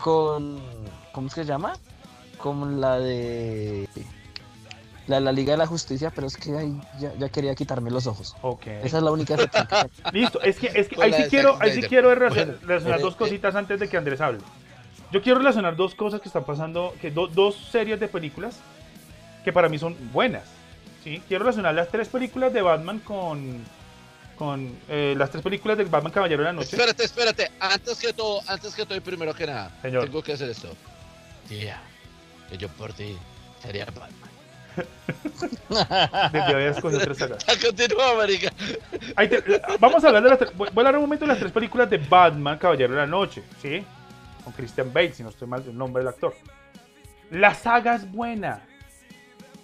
con. ¿Cómo es que se llama? Con la de. La de la Liga de la Justicia, pero es que ahí ya, ya quería quitarme los ojos. Ok. Esa es la única que. Listo, es que, es que ahí sí quiero, ahí sí quiero relacionar, pero, dos eh, cositas antes de que Andrés hable. Yo quiero relacionar dos cosas que están pasando, que do- dos series de películas que para mí son buenas. ¿sí? Quiero relacionar las tres películas de Batman con, con eh, las tres películas de Batman Caballero de la Noche. Espérate, espérate. Antes que todo, antes que todo y primero que nada, Señor. tengo que hacer esto. Tía, que yo por ti sería Batman. Desde había escogido tres sagas. Continúa, marica. Ahí te- la- vamos a hablar de las tres, voy voy a hablar un momento de las tres películas de Batman, Caballero de la Noche, ¿sí? Con Christian Bale, si no estoy mal el nombre del actor. La saga es buena.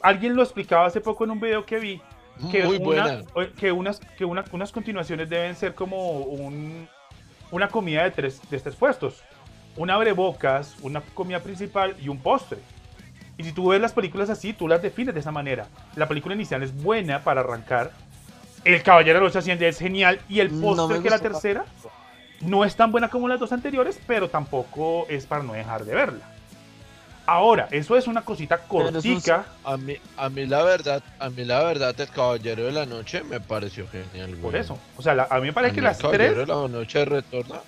Alguien lo explicaba hace poco en un video que vi. Que, Muy una- buena. o- que, unas, que una- unas continuaciones deben ser como un- una comida de tres, de tres puestos. Una abrebocas, una comida principal y un postre. Y si tú ves las películas así, tú las defines de esa manera. La película inicial es buena para arrancar. El Caballero de los Asciende es genial. Y el No postre, me que es la tercera, no es tan buena como las dos anteriores, pero tampoco es para no dejar de verla. Ahora, eso es una cosita Pero es un- cortica. A mí, a mí la verdad, a mí la verdad, el Caballero de la Noche me pareció genial, Por güey. eso. O sea, la- a mí me parece A que mí las el Caballero tres de la Noche retorna.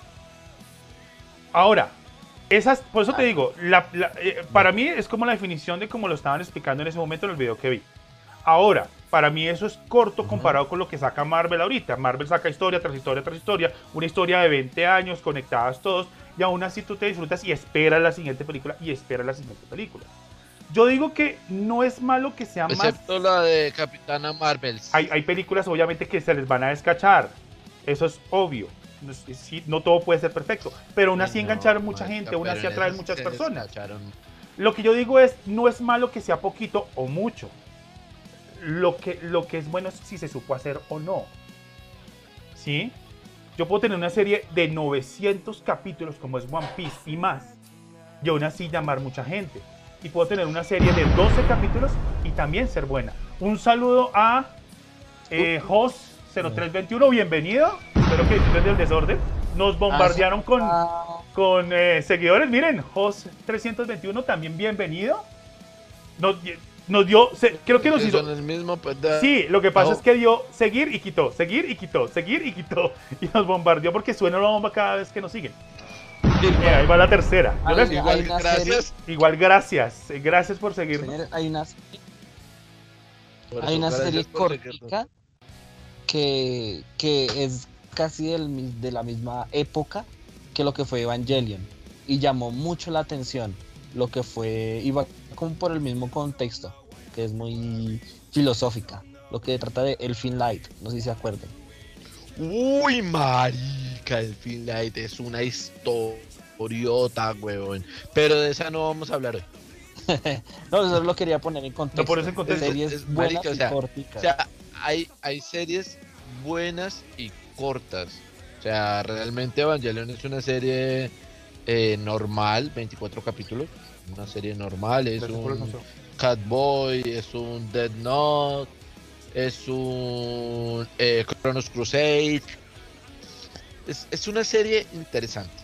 Ahora, esas, por eso te digo, la- la- eh, para mí es como la definición de como lo estaban explicando en ese momento en el video que vi. Ahora, para mí eso es corto comparado con lo que saca Marvel ahorita. Marvel saca historia tras historia tras historia, una historia de 20 años conectadas todos, y aún así tú te disfrutas y esperas la siguiente película y esperas la siguiente película. Yo digo que no es malo que sea más Excepto la de Capitana Marvel. hay, hay películas obviamente que se les van a descachar. Eso es obvio. No, es- sí, no todo puede ser perfecto. Pero aún así No, engancharon mucha marica, gente, aún así esas muchas personas. Lo que yo digo es, no es malo que sea poquito o mucho. Lo que, lo que es bueno es si se supo hacer o no. ¿Sí? Yo puedo tener una serie de 900 capítulos como es One Piece y más. Y aún así llamar mucha gente. Y puedo tener una serie de 12 capítulos y también ser buena. Un saludo a eh, Host0321, bienvenido. Espero que disfruten del desorden. Nos bombardearon con, Ah, con eh, seguidores. Miren, Host321 también bienvenido. Nos, nos dio, se- creo que nos hizo... el mismo pendejo. Sí, lo que pasa No. es que dio seguir y quitó, seguir y quitó, seguir y quitó. Y nos bombardeó porque suena una bomba cada vez que nos siguen. Mira, ahí va la tercera. Yo les- Igual, gracias. igual gracias, eh, gracias por seguirnos. hay una, Por hay una serie cortica que, que es casi del de la misma época que lo que fue Evangelion. Y llamó mucho la atención lo que fue, iba como por el mismo contexto, que es muy filosófica. Lo que trata de Elfin Light, no sé si se acuerdan. Uy, marica, el Finlight es una historiota, huevón. Pero de esa no vamos a hablar hoy. No, eso lo quería poner en contexto. Lo pones en contexto. Series Es- buenas marica, o y sea, corticas. O sea, hay, hay series buenas y cortas. O sea, realmente Evangelion es una serie eh, normal, 24 capítulos. Una serie normal, es un. Catboy, es un Dead Note, es un eh, Chronos Crusade. Es, es una serie interesante.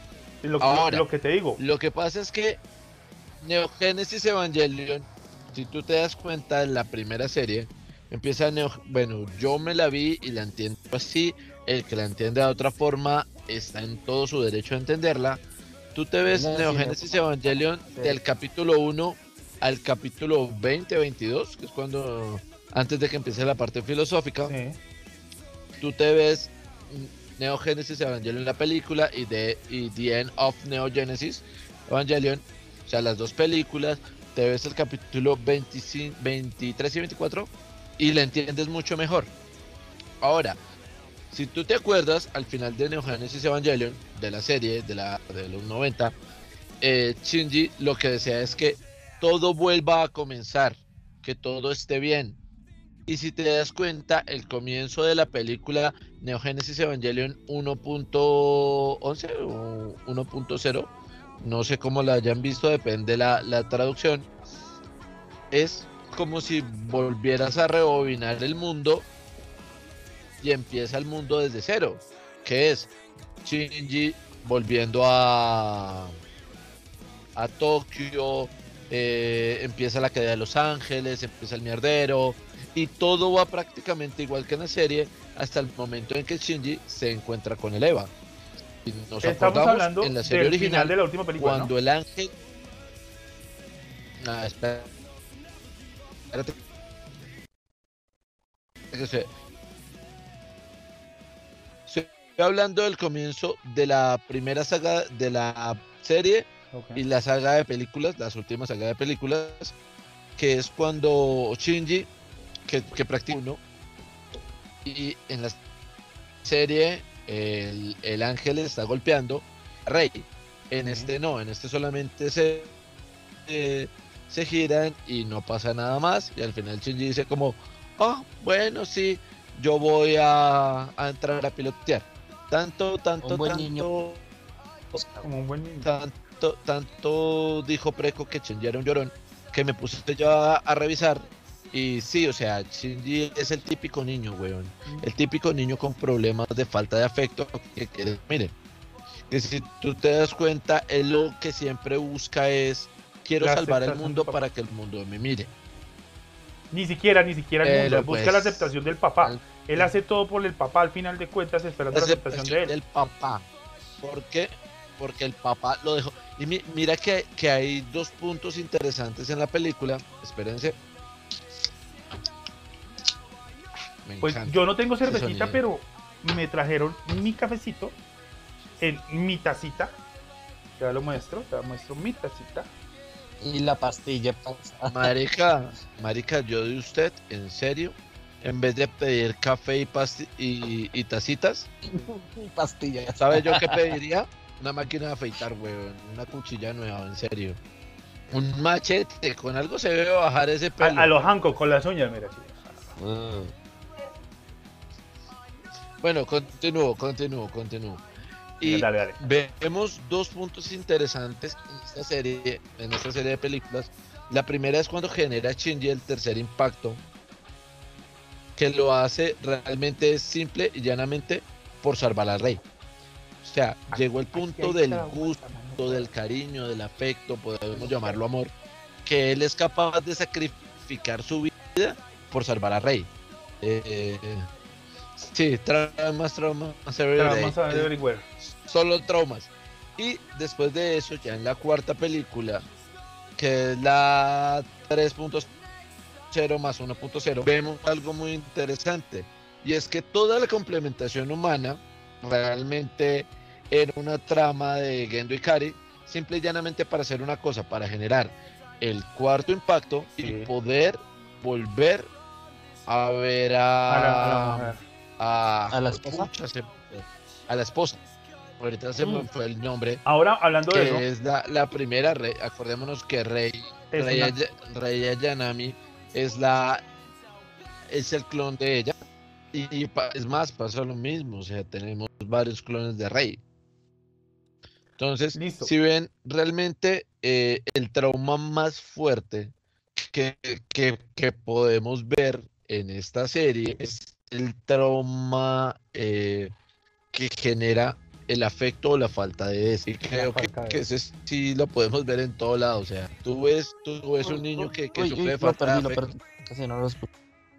Y Lo, Ahora. lo que te digo, Lo que pasa es que Neo Genesis Evangelion, si tú te das cuenta en la primera serie, empieza Neo, bueno, yo me la vi y la entiendo así, el que la entiende de otra forma está en todo su derecho a entenderla. Tú te ves No, sí, Neo no. Genesis Evangelion Sí. del capítulo 1 al capítulo 20, 22, que es cuando antes de que empiece la parte filosófica sí, tú te ves Neo Genesis Evangelion la película y, de, y The End of Neo Genesis Evangelion, o sea, las dos películas, te ves el capítulo 25, 23 y 24 y la entiendes mucho mejor. Ahora, si tú te acuerdas, al final de Neo Genesis Evangelion, de la serie de, la, de los 90, eh, Shinji lo que desea es que todo vuelva a comenzar, que todo esté bien. Y si te das cuenta, el comienzo de la película Neo Genesis Evangelion 1.11 o 1.0, no sé cómo la hayan visto, depende la, la traducción, es como si volvieras a rebobinar el mundo y empieza el mundo desde cero, que es Shinji volviendo a a Tokio, eh, empieza la caída de Los Ángeles, empieza el mierdero, y todo va prácticamente igual que en la serie hasta el momento en que Shinji se encuentra con el Eva. Y nos Estamos hablando en la serie del original final de la última película. ¿no? cuando el ángel. Ah, espera. Espérate. Es que se- Estoy hablando del comienzo de la primera saga de la serie y la saga de películas, las últimas sagas de películas, que es cuando Shinji, que, que practica uno, y en la serie el, el ángel está golpeando a Rey. En este no, en este solamente se, eh, se giran y no pasa nada más. Y al final Shinji dice como, oh, bueno, sí, yo voy a, a entrar a pilotear. Tanto, tanto, Un buen tanto, niño. Como un buen niño. tanto, tanto dijo Preco que Shinji era un llorón que me puse yo a, a revisar. Y sí, o sea, Shinji es el típico niño, weón. El típico niño con problemas de falta de afecto. Que, que- miren, que si tú te das cuenta, él lo que siempre busca es: quiero La salvar el aceptación mundo para que el mundo me mire. Ni siquiera, ni siquiera el mundo. él Busca pues, la aceptación del papá. el- Él hace todo por el papá al final de cuentas, esperando la aceptación de él. del papá. ¿Por qué? Porque el papá lo dejó. Y mi- mira que, que hay dos puntos interesantes en la película. Espérense. Me Pues yo no tengo cervecita, pero me trajeron mi cafecito en mi tacita. Ya lo muestro, ya muestro mi tacita. Y la pastilla pasa. Marica, marica, yo de usted, en serio, en vez de pedir café y, pasti- y, y tacitas, pastilla. ¿sabes yo qué pediría? Una máquina de afeitar, weón. Una cuchilla nueva, en serio. Un machete, con algo se debe bajar ese A, pelo. a los Hancock con las uñas, mira. Mm. Bueno, continúo, continúo, continúo. Y Dale, dale. vemos dos puntos interesantes en esta serie, en esta serie de películas. La primera es cuando genera Shinji el tercer impacto, que lo hace realmente simple y llanamente por salvar al rey. O sea, llegó el punto del gusto, del cariño, del afecto, podemos llamarlo amor, que él es capaz de sacrificar su vida por salvar al rey. Eh, sí, traumas, traumas, a ver everywhere. solo traumas. Y después de eso, ya en la cuarta película, que es la 3.0 más 1.0, vemos algo muy interesante. Y es que toda la complementación humana realmente era una trama de Gendo y Kari, simple y llanamente para hacer una cosa, para generar el cuarto impacto Sí. y poder volver a ver a, A la, a la mujer. A, ¿A la esposa? Pucha, se- a la esposa. Ahorita se me Mm. fue el nombre. Ahora, hablando de eso, es la, la primera rey. Acordémonos que Rey, es Rey, una- Rey Ayanami es la es el clon de ella. Y, y pa- es más, pasa lo mismo. O sea, tenemos varios clones de Rey. Entonces, Listo. si ven, realmente eh, el trauma más fuerte que, que, que podemos ver en esta serie es el trauma eh, que genera el afecto o la falta de ese. Y creo que, de que ese sí lo podemos ver en todo lado. O sea, tú ves, tú ves un niño que, que Uy, sufre uy, de falta de afecto. no lo escucho.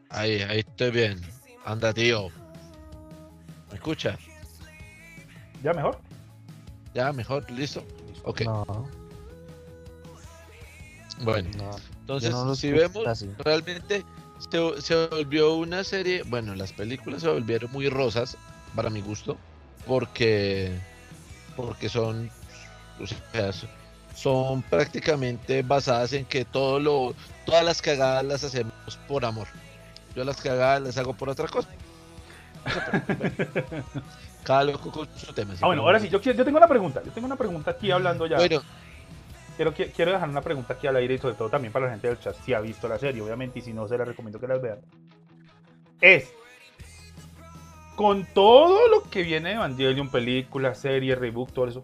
Ahí, ahí estoy bien. Anda, tío. ¿Me escucha? ¿Ya mejor? Ya, mejor, listo. Ok, No, bueno. no. Entonces, si vemos, realmente se, se volvió una serie, bueno, las películas se volvieron muy rosas, para mi gusto, porque, porque son, o sea, son prácticamente basadas en que todo lo, todas las cagadas las hacemos por amor. Yo las cagadas las hago por otra cosa. Cada loco con su tema. Ah, bueno, ahora sí, yo, quiero- yo tengo una pregunta. Yo tengo una pregunta aquí hablando ya. Bueno, Quiero, qui- quiero dejar una pregunta aquí al aire y sobre todo también para la gente del chat, si ha visto la serie, obviamente, y si no, se la recomiendo que las vean. Es, con todo lo que viene de Evangelion, película, serie, reboot, todo eso,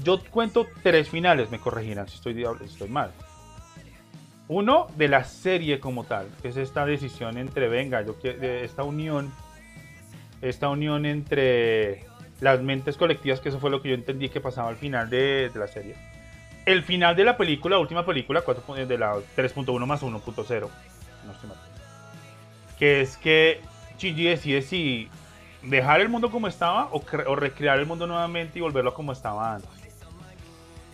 yo cuento tres finales, me corregirán si estoy, estoy mal. Uno de la serie como tal, que es esta decisión entre, venga, yo de esta unión, esta unión entre las mentes colectivas, que eso fue lo que yo entendí que pasaba al final de la serie el final de la película, la última película, 4 de la 3.1 más 1.0, no estoy mal, que es que Shinji decide si dejar el mundo como estaba o, cre- o recrear el mundo nuevamente y volverlo como estaba antes.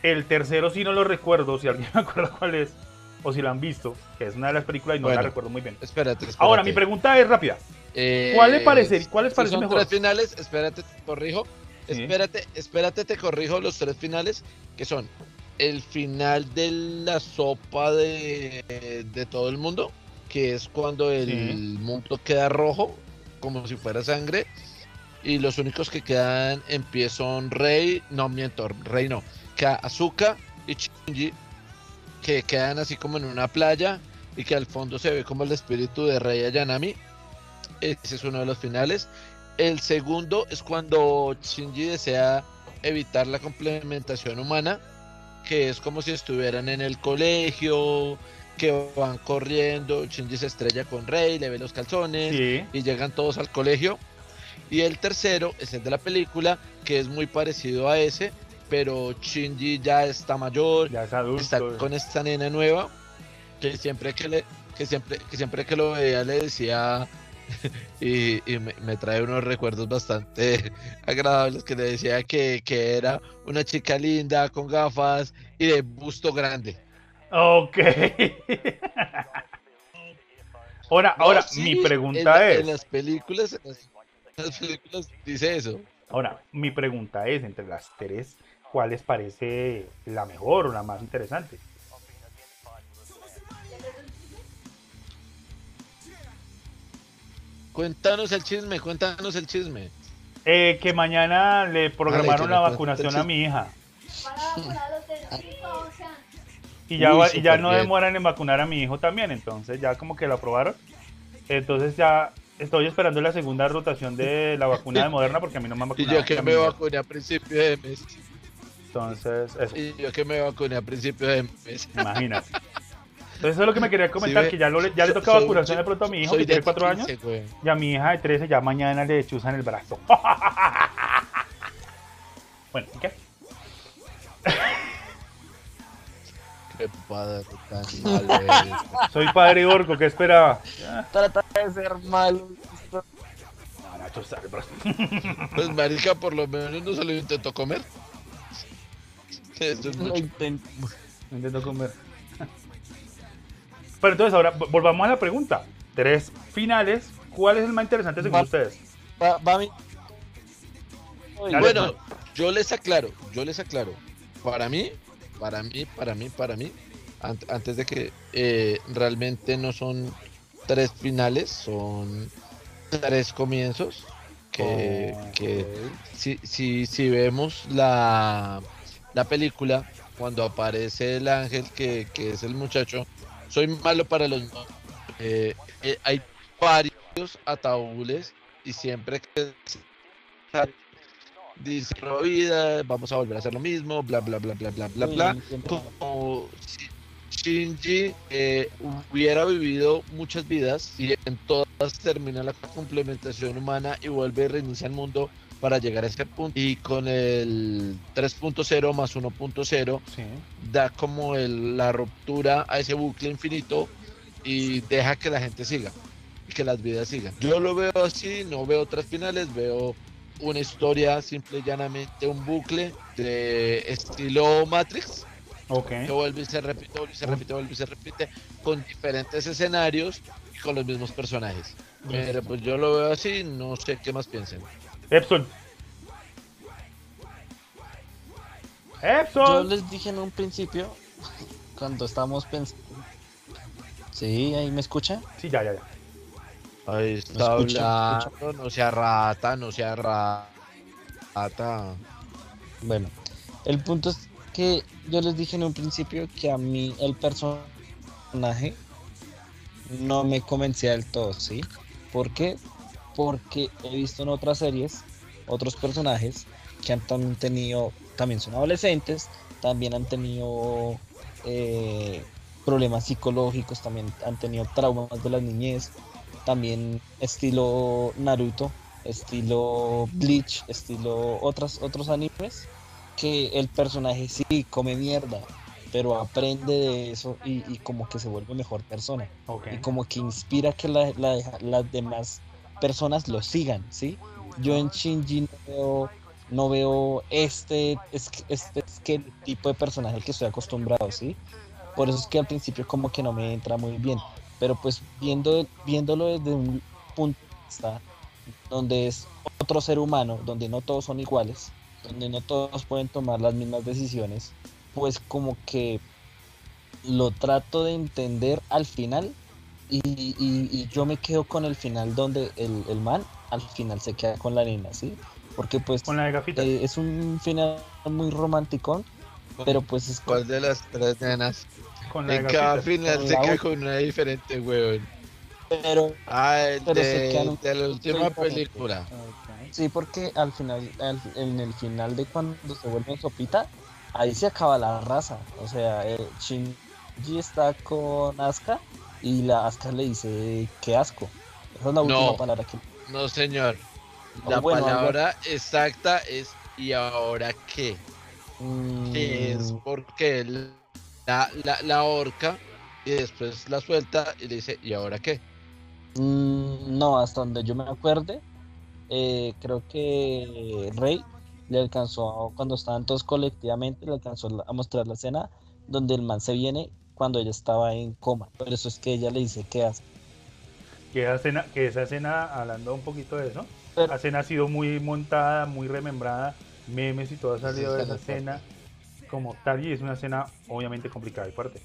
El tercero sí no lo recuerdo, si alguien me acuerda cuál es, o si lo han visto, que es una de las películas y no Bueno. la recuerdo muy bien. Espérate, espérate. Ahora, mi pregunta es rápida. Eh, ¿Cuál le parece- cuál les si parece son mejor? tres finales, espérate, te corrijo. Sí. Espérate, espérate, te corrijo los tres finales, que son el final de la sopa de, de todo el mundo, que es cuando el Sí. mundo queda rojo, como si fuera sangre, y los únicos que quedan en pie son Rey, no miento, Rey no, queda Azuka y Shinji, que quedan así como en una playa y que al fondo se ve como el espíritu de Rey Ayanami. Ese es uno de los finales. El segundo es cuando Shinji desea evitar la complementación humana, que es como si estuvieran en el colegio, que van corriendo, Shinji se estrella con Rey, le ve los calzones Sí. y llegan todos al colegio. Y el tercero es el de la película, que es muy parecido a ese, pero Shinji ya está mayor, Ya es adulto. está con esta nena nueva que siempre que le que siempre que siempre que lo veía le decía y, y me, me trae unos recuerdos bastante agradables que le decía que, que era una chica linda con gafas y de busto grande Ok. ahora, No, ahora, sí, mi pregunta es. en las películas en las, en las películas dice eso Ahora, mi pregunta es, entre las tres, ¿cuál les parece la mejor o la más interesante? Cuéntanos el chisme cuéntanos el chisme Eh, que mañana le programaron que la vacunación a mi hija. Para vacunar a los del chico, o sea, Y ya, Uy, va- y ya no bien. demoran en vacunar a mi hijo también, entonces ya como que lo aprobaron. Entonces ya estoy esperando la segunda rotación de la vacuna de Moderna porque a mí no me han y vacunado. yo que me vacuné a principio de mes Entonces, eso, y yo que me vacuné a principio de mes imagínate. Entonces eso es lo que me quería comentar, que ya, lo le- ya le so- toca soy- vacunación de pronto a mi hijo, que de tiene cuatro años, 15, güey. y a mi hija de 13 ya mañana le chuzan el brazo. bueno, ¿y ¿qué? Qué padre tan malo eres. Soy padre orco, ¿qué esperaba? Trata de ser malo. No, no, chuzar el brazo. Pues marica, por lo menos no se lo intentó comer. Eso es Lo mucho. intento. No intento comer. Pero entonces ahora vo- volvamos a la pregunta. Tres finales, ¿cuál es el más interesante según Va- ustedes? Va, va mi... Dale, Bueno, pues. yo les aclaro, yo les aclaro. Para mí, para mí, para mí, para mí, an- antes de que eh, realmente no son tres finales, son tres comienzos. Que, que si, si, si vemos la, la película, cuando aparece el ángel, que, que es el muchacho, soy malo para los. Eh, eh, hay varios ataúdes y siempre que dice vida, vamos a volver a hacer lo mismo, bla bla bla bla bla bla bla. Como si Shinji eh, hubiera vivido muchas vidas y en todas termina la complementación humana y vuelve y reinicia el mundo para llegar a ese punto. Y con el 3.0 más 1.0 Sí. da como el- la ruptura a ese bucle infinito y deja que la gente siga y que las vidas sigan. Yo lo veo así, no veo otras finales, veo una historia simple y llanamente un bucle de estilo Matrix Ok. que vuelve y se repite, vuelve y se repite, vuelve y se repite con diferentes escenarios y con los mismos personajes. Pero pues yo lo veo así, no sé qué más piensen. Epson. Yo Epson. les dije en un principio, cuando estábamos pensando... Sí, ahí me escucha. Sí, ya, ya, ya. Ahí está hablando, no sea rata, no sea rata. Bueno, el punto es que yo les dije en un principio que a mí el personaje no me convencía del todo, ¿sí? ¿Por qué? Porque he visto en otras series otros personajes que han también tenido, también son adolescentes, también han tenido eh, problemas psicológicos, también han tenido traumas de la niñez, también estilo Naruto, estilo Bleach, estilo otras, otros animes, que el personaje sí come mierda, pero aprende de eso y, y como que se vuelve mejor persona. Ok. Y como que inspira que la- la- las demás personas lo sigan, ¿sí? Yo en Shinji no veo, este, es, este es que el tipo de personaje al que estoy acostumbrado, ¿sí? Por eso es que al principio como que no me entra muy bien. Pero pues viendo, viéndolo desde un punto de donde es otro ser humano, donde no todos son iguales, donde no todos pueden tomar las mismas decisiones, pues como que lo trato de entender al final y, y- y yo me quedo con el final donde el, el man al final se queda con la nena, ¿sí? Porque pues Con la eh, es un final muy romántico, pero pues es ¿Cuál de las tres nenas? con la En cada final Con se queda con una diferente, weón. pero Ah, el Pero se de, quedan un de la última película. Ok. sí porque al final al- en el final de cuando se vuelve sopita ahí se acaba la raza, o sea, eh, Shinji está con Asuka y la Asuka le dice qué asco. Esa es la última No. palabra que No, señor. Oh, La algo- palabra exacta es ¿y ahora qué? Mm, Que es porque él la, la, la ahorca y después la suelta y le dice ¿y ahora qué? Mm, no, hasta donde yo me acuerde, eh, creo que Rey le alcanzó, cuando estaban todos colectivamente, le alcanzó a mostrar la escena donde el man se viene cuando ella estaba en coma. Por eso es que ella le dice qué hace. Que esa escena, que esa escena, hablando un poquito de eso, Pero- la escena ha sido muy montada, muy remembrada, memes y todo ha salido de esa escena como tal y es una escena obviamente complicada y fuerte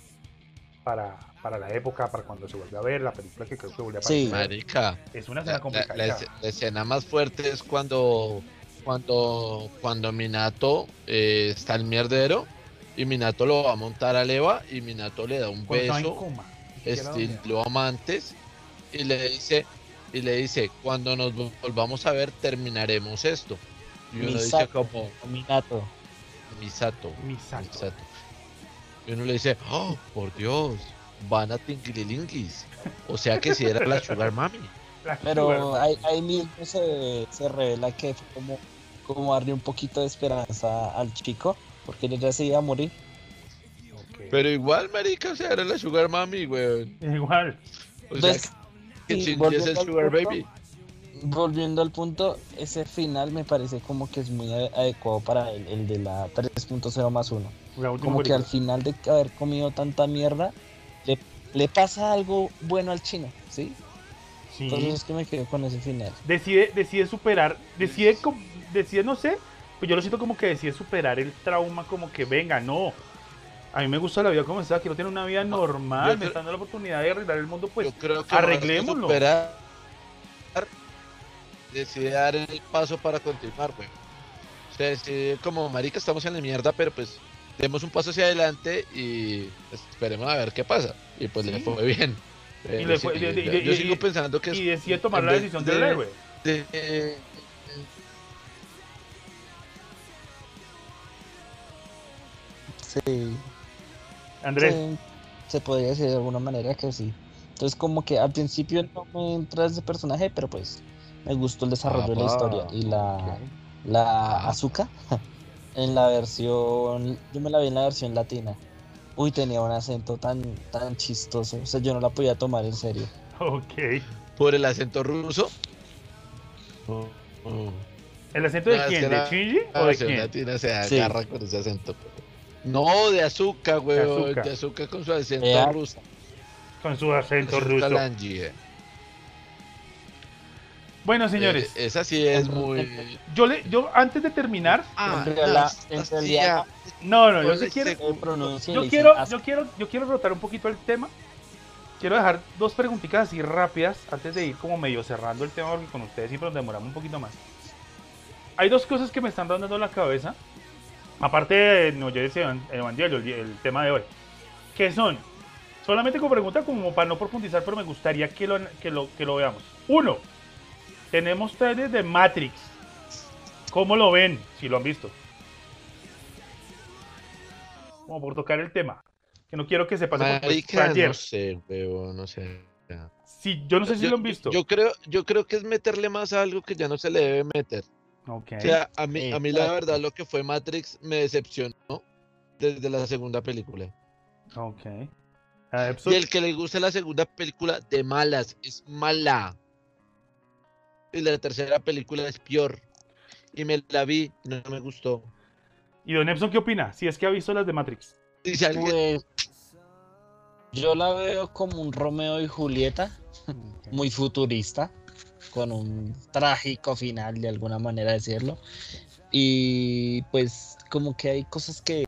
para, para la época, para cuando se vuelve a ver la película que creo que vuelve a Sí. aparecer. Marica. Es una escena la- complicada. la escena más fuerte es cuando cuando cuando Minato eh, está el mierdero y Minato lo va a montar a Leva y Minato le da un Cuando beso coma. estilo amantes y le dice y le dice cuando nos vol- volvamos a ver terminaremos esto y uno dice como Minato. Misato Misato. Misato. y uno le dice oh por Dios van a Tinglilingis o sea que si era la Sugar Mami Pero ahí, ahí mismo se, se revela que fue como, como darle un poquito de esperanza al chico, porque él ya se iba a morir. Pero igual marica o sea era la Sugar Mami weón Igual. o sea Entonces, que sí, es volviendo el al Sugar punto, Baby Volviendo al punto, ese final me parece como que es muy ade- adecuado para el, el de la 3.0 más 1. La última Como que al final de haber comido tanta mierda, le, le pasa algo bueno al chino, ¿sí? Sí. Entonces es que me quedo con ese final. decide, decide superar, decide, com- decide, no sé, pues yo lo siento como que decide superar el trauma, como que venga, no. A mí me gusta la vida como está, quiero tener una vida normal, me está dando la oportunidad de arreglar el mundo, pues yo creo que más que arreglémoslo. superar, decide dar el paso para continuar, güey. O sea, decide como marica estamos en la mierda, pero pues demos un paso hacia adelante y esperemos a ver qué pasa. Y pues le fue bien. Pero le sí, fue- y- y- yo, y- yo y- sigo pensando que y decide tomar la decisión de- del héroe. de- eh, Sí, Andrés, sí, se podría decir de alguna manera que sí. Entonces como que al principio no me entra ese personaje, pero pues me gustó el desarrollo de la historia y la, ok. la. Azuka en la versión, yo me la vi en la versión latina. Uy, tenía un acento tan, tan chistoso, o sea, yo no la podía tomar en serio. ok. por el acento ruso. Oh, oh. ¿El acento de No, quién? ¿De Shinji La o de versión quién? latina se Sí. agarra con ese acento. No, de azúcar, güey. De azúcar con su acento Ea. ruso. Con su acento Acento ruso. Eh. Bueno, señores, Eh, esa sí es En- muy. yo le, yo antes de terminar, Ah, en realidad- en Anastasia. realidad- no, no, yo sí quiero, Eh, pronuncia y yo quiero, yo quiero, yo quiero rotar un poquito el tema. Quiero dejar dos preguntitas así rápidas antes de ir como medio cerrando el tema porque con ustedes siempre nos demoramos un poquito más. Hay dos cosas que me están dando la cabeza, aparte de no yo decía Evangelio, el, el tema de hoy, que son solamente como pregunta como para no profundizar, pero me gustaría que lo, que lo, que lo veamos. Uno, tenemos trailers de Matrix. ¿Cómo lo ven? Si lo han visto. Como por tocar el tema. Que no quiero que se pase pues, Marica, ayer. no sé, weón, no sé. Sí, yo no sé si lo han visto. Yo creo, yo creo que es meterle más a algo que ya no se le debe meter. Ok. O sea, a mí, a mí la verdad lo que fue Matrix me decepcionó desde la segunda película. Ok. Y el que le guste la segunda película, de malas, es mala. Y la tercera película es peor. Y me la vi, no me gustó. ¿Y Don Epson qué opina? Si es que ha visto las de Matrix. Dice alguien, Pues, yo la veo como un Romeo y Julieta, muy futurista, con un trágico final, de alguna manera decirlo. Y pues como que hay cosas que,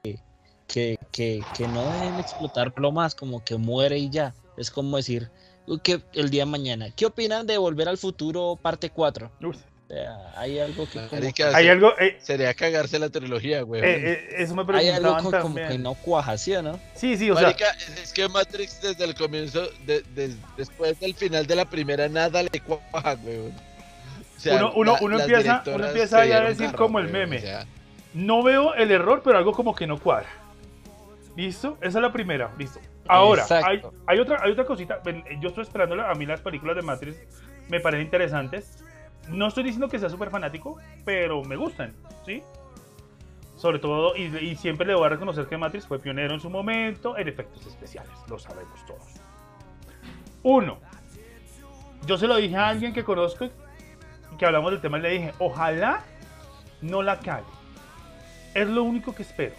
que, que, que no deben explotarlo más, como que muere y ya. Es como decir, "Uy, que el día de mañana, ¿qué opinan de Volver al Futuro parte 4? Uy, O sea, hay algo que como Hay algo, eh, sería cagarse la trilogía, güey. eh, eh, eso me hay algo como también. que no cuaja, ¿sí o no? Sí, sí, o sea, es que Matrix desde el comienzo, de- de- después del final de la primera, nada le cuaja, güey. O Uno- uno- empieza- uno empieza ya a decir como el güey, meme. o sea, no veo el error, pero algo como que no cuadra. ¿Listo? Esa es la primera, listo. Ahora, hay, hay otra, hay otra cosita. Yo estoy esperando, a mí las películas de Matrix me parecen interesantes. No estoy diciendo que sea súper fanático, pero me gustan, ¿sí? Sobre todo, y, y siempre le voy a reconocer que Matrix fue pionero en su momento en efectos especiales, lo sabemos todos. Uno, yo se lo dije a alguien que conozco, que hablamos del tema, y le dije, ojalá no la cague. Es lo único que espero.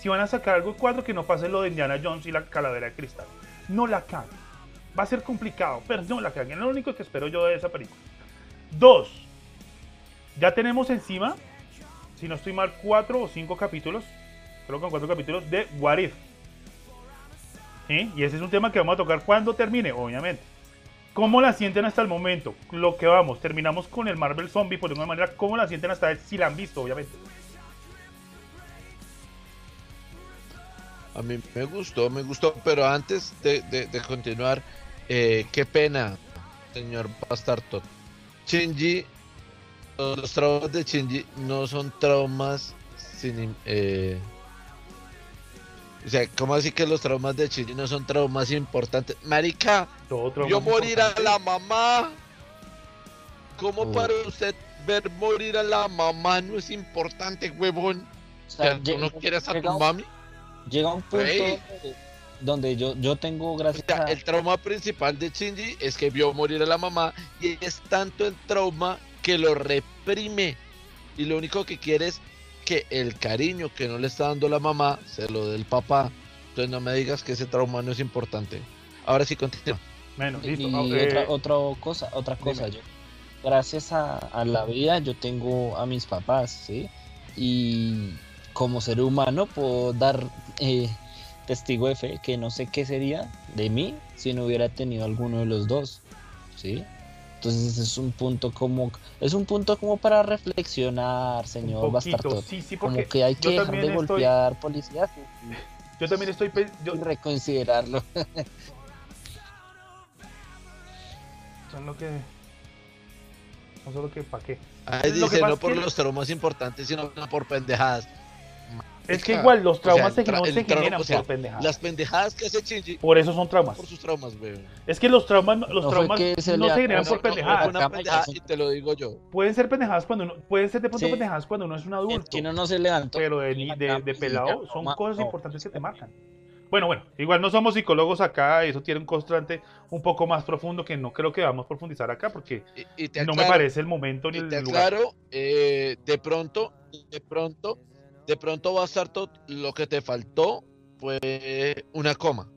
Si van a sacar algo de cuadro, que no pase lo de Indiana Jones y la calavera de cristal. No la caguen. Va a ser complicado, pero no la caguen. Es lo único que espero yo de esa película. Dos. Ya tenemos encima, si no estoy mal, cuatro o cinco capítulos. Creo que cuatro capítulos de What If. Y ese es un tema que vamos a tocar cuando termine, obviamente. ¿Cómo la sienten hasta el momento? Lo que vamos, terminamos con el Marvel Zombie, por alguna manera, ¿cómo la sienten hasta si la han visto, obviamente? A mí me gustó, me gustó, pero antes de continuar, eh, qué pena, señor Bastardo. Shinji, los traumas de Shinji no son traumas sin... eh, o sea, ¿cómo así que los traumas de Shinji no son traumas importantes? Marica, es morir a la mamá. ¿Cómo para usted ver morir a la mamá no es importante, huevón? O sea, ¿tú no quieres a llega tu un- mami? Llega un punto donde yo, yo tengo O gracias sea, a... el trauma principal de Shinji es que vio morir a la mamá y es tanto el trauma que lo reprime. Y lo único que quiere es que el cariño que no le está dando la mamá se lo dé el papá. Entonces no me digas que ese trauma no es importante. Ahora sí continúa. Bueno, Y listo. ok. otra, otra cosa, otra cosa, yo, gracias a, a la vida yo tengo a mis papás, ¿sí? Y como ser humano puedo dar eh, testigo de fe que no sé qué sería de mí si no hubiera tenido alguno de los dos, ¿sí? Entonces es un punto como es un punto como para reflexionar, señor Bastardo. sí, sí, Como que hay que dejar de estoy- golpear policías yo también estoy, yo, y reconsiderarlo. son lo que, no solo que para qué. Ahí que dice no por que- los traumas importantes, sino por pendejadas. Es que igual los o sea, traumas tra- no se generan o sea, por pendejadas. Las pendejadas que hace Shinji Por eso son traumas. por sus traumas, güey. Es que los traumas, los No traumas que se no se generan por no, no, pendejadas. Una pendejada y te lo digo yo. Pueden ser pendejadas cuando uno, pueden ser de pronto Sí. pendejadas cuando uno es un adulto. que uno no se levantó. pero de, ni- de, de pelado son cosas no. importantes que te marcan. Bueno, bueno, igual no somos psicólogos acá, eso tiene un constante un poco más profundo que no creo que vamos a profundizar acá porque Y, y te no me parece el momento ni Y el lugar. aclaro, eh, de pronto, de pronto, de pronto Bastardo, lo que te faltó fue una coma,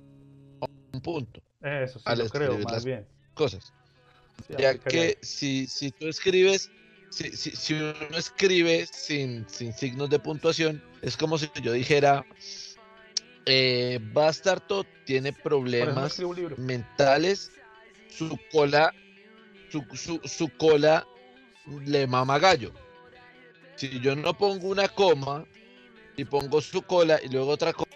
un punto, Eso sí, al lo creo, más las- bien. cosas. Sí, Ya que si, si tú escribes, si, si, si uno escribe sin, sin signos de puntuación, es como si yo dijera, eh, Bastardo tiene problemas mentales, su cola, su, su, su cola le mama gallo. Si yo no pongo una coma y pongo su cola y luego otra coma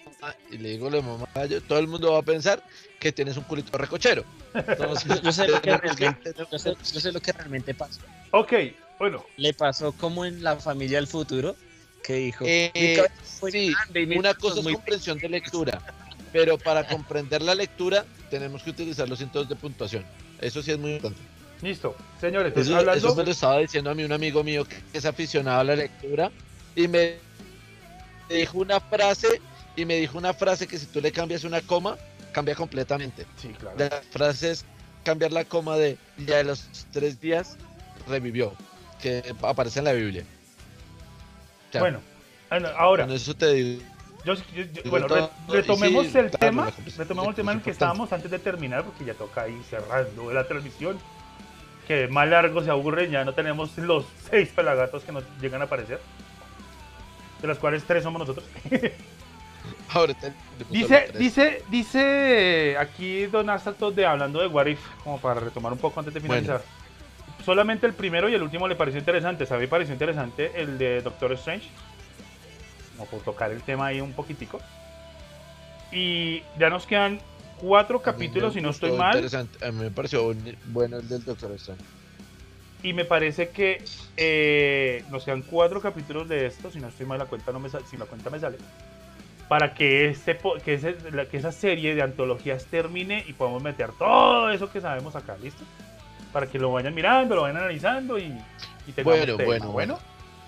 y le digo le mama gallo, todo el mundo va a pensar que tienes un culito recochero. Entonces, Yo sé lo que realmente, yo sé, yo sé lo que realmente pasó. Ok, bueno, Le pasó como en la familia del futuro, que dijo, Eh, "Mi cabeza es muy sí, una cosa es comprensión de lectura, pero para comprender la lectura tenemos que utilizar los signos de puntuación. Eso sí es muy importante. listo. Señores, Eso, hablando... eso me lo estaba diciendo a mí un amigo mío que es aficionado a la lectura y me dijo una frase y me dijo una frase que si tú le cambias una coma, cambia completamente. Sí, claro. La frase es cambiar la coma de ya de los tres días revivió, que aparece en la Biblia. Bueno, ah, no, ahora, Con eso te digo. yo- yo- yo- digo bueno, retomemos sí, el claro, tema, retomemos el tema en el que estábamos antes de terminar, porque ya toca ahí cerrando la transmisión. Que más largo se aburre, ya no tenemos los seis pelagatos que nos llegan a aparecer. De las cuales tres somos nosotros. Dice, dice, dice aquí Don Astatos de hablando de What If, como para retomar un poco antes de Bueno. finalizar. Solamente el primero y el último le pareció interesante. A mí me pareció interesante el de Doctor Strange. Como por tocar el tema ahí un poquitico. Y ya nos quedan cuatro capítulos, si no estoy mal. interesante. A mí me pareció bueno el del Doctor Strange. Y me parece que eh, nos quedan cuatro capítulos de esto, si no estoy mal, la cuenta no me sale, si la cuenta me sale, para que, este, que, ese- la- que esa serie de antologías termine y podamos meter todo eso que sabemos acá, ¿listo? Para que lo vayan mirando, lo vayan analizando y, y tengamos Bueno, tema, bueno, bueno.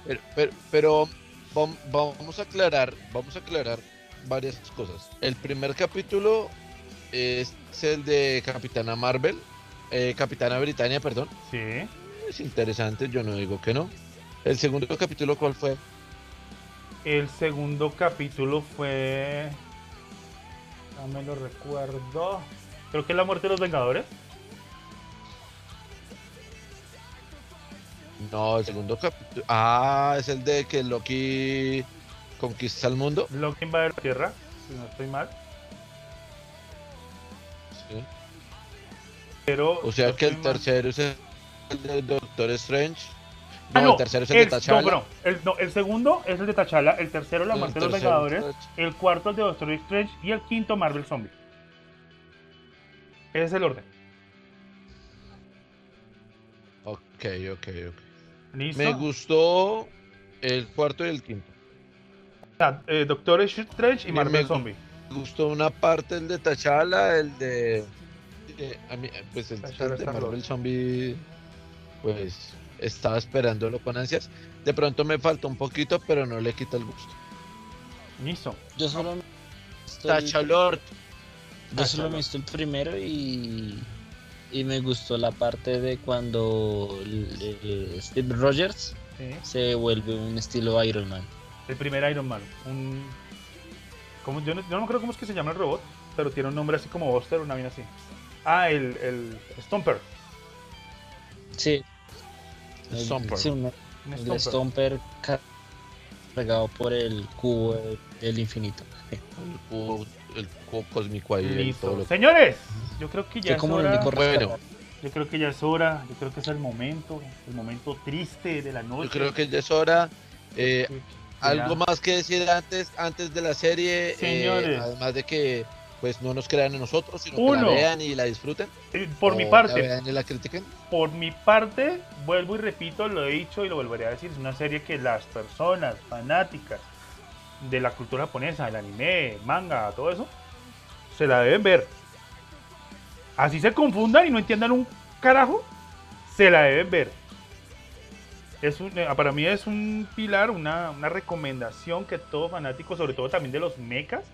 Pero, pero, pero vam- vamos a aclarar, vamos a aclarar varias cosas. El primer capítulo es el de Capitana Marvel, eh, Capitana Britannia, perdón. Sí, Es interesante, yo no digo que no. El segundo capítulo, ¿cuál fue? el segundo capítulo fue... No me lo recuerdo. Creo que es la muerte de los Vengadores. No, el segundo capítulo. Ah, es el de que Loki conquista el mundo. Loki invade la Tierra, si no estoy mal. Sí. Pero, O sea no que el mal. tercero es el de Doctor Strange. Ah, No, el tercero es el de T'Challa. No, el, no, el segundo es el de T'Challa, el tercero la muerte de los Vengadores, el cuarto el de Doctor Strange y el quinto Marvel Zombie. Ese es el orden. Ok, ok, ok. ¿Listo? Me gustó el cuarto y el quinto. Ah, eh, Doctor Strange y Marvel me- Zombie. Me gustó una parte el de T'Challa, el de... eh, a mí, pues el, de Marvel. Zombie, pues estaba esperándolo con ansias. De pronto me faltó un poquito, pero no le quita el gusto. Listo. Yo solo me estoy- T'Chalord. Yo solo me visto el primero y, y me gustó la parte de cuando eh, Steve Rogers Sí. se vuelve un estilo Iron Man. El primer Iron Man. Un... ¿cómo? Yo, no, yo no me acuerdo cómo es que se llama el robot, pero tiene un nombre así como Buster, una vaina así. Ah, el, el Stomper. Sí. El- Stomper. sí, un- el Stomper. Stomper cargado por el cubo del infinito. El cubo, el cubo cósmico ahí. Listo. lo- Señores, yo creo que ya es hora. Bueno. Yo creo que ya es hora, yo creo que es el momento, el momento triste de la noche. Yo creo que ya es hora. eh, algo más que decir antes, antes de la serie. eh, Señores. además de que pues no nos crean en nosotros, sino que Uno. la vean y la disfruten. Por mi parte, La vean y la critiquen. por mi parte, vuelvo y repito, lo he dicho y lo volveré a decir, es una serie que las personas fanáticas de la cultura japonesa, el anime, manga, todo eso, se la deben ver. Así se confundan y no entiendan un carajo, se la deben ver. Es un- eh, para mí es un pilar, una, una recomendación que todo fanático, sobre todo también de los mechas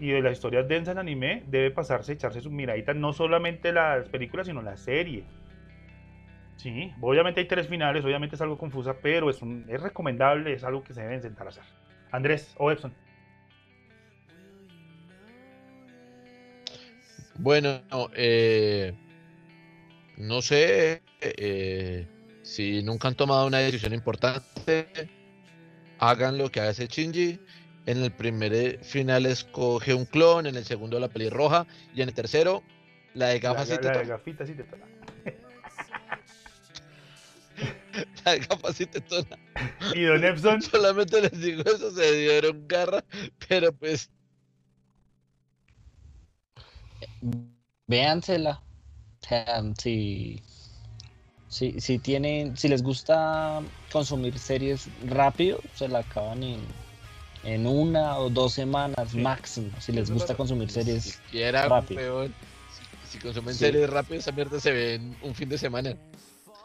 y de las historias densas en anime, debe pasarse, echarse su miradita, no solamente las películas, sino la serie. Sí, obviamente hay tres finales, obviamente es algo confusa, pero es, un, es recomendable, es algo que se deben sentar a hacer. Andrés o Epson. Bueno, eh, no sé eh, si nunca han tomado una decisión importante, hagan lo que hace Shinji. En el primer eh, final escoge un clon, en el segundo la pelirroja y en el tercero la de gafas la, y la de tetona. gafitas y tetona. La de gafas y tetona. Y Don Epson, Solamente les digo eso, se dieron garra, pero pues Véansela. O sea, si, si, si tienen, si les gusta consumir series rápido, se la acaban en, en una o dos semanas Sí. máximo. Si les gusta consumir series siquiera rápido. peor. Si, si consumen Sí. series rápido, esa mierda se ve en un fin de semana.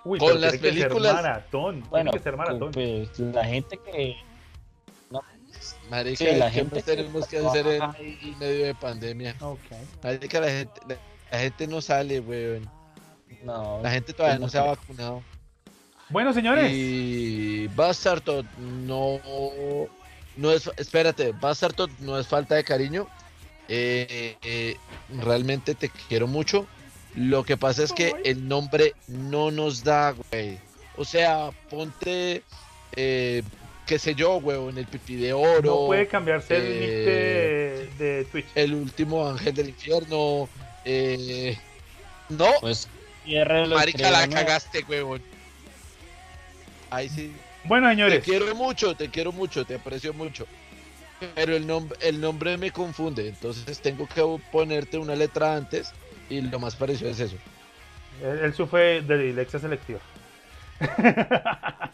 uy, Con las tiene que ser películas- maratón, Bueno, tiene que ser maratón. pues la gente que Marica, Sí, la ¿qué gente tenemos que hacer en y- medio de pandemia? Ok. Marica, la gente, la, la gente no sale, weón. No, La gente todavía no no se ha vacunado. Bueno, señores. Y Bastardo no, no es, espérate, Bastardo no es falta de cariño. Eh, eh, realmente te quiero mucho. Lo que pasa es que el nombre no nos da, güey. O sea, ponte, eh, qué sé yo, güey, en el pipí de oro. No puede cambiarse el nick de, de Twitch. El último ángel del infierno. eh, no, Pues marica, la cagaste, huevón. Ahí sí. Bueno, Te señores. quiero mucho, te quiero mucho, te aprecio mucho. Pero el, nombre el nombre me confunde, entonces tengo que ponerte una letra antes y lo más parecido es eso. Él, él sufre de dilexia selectiva.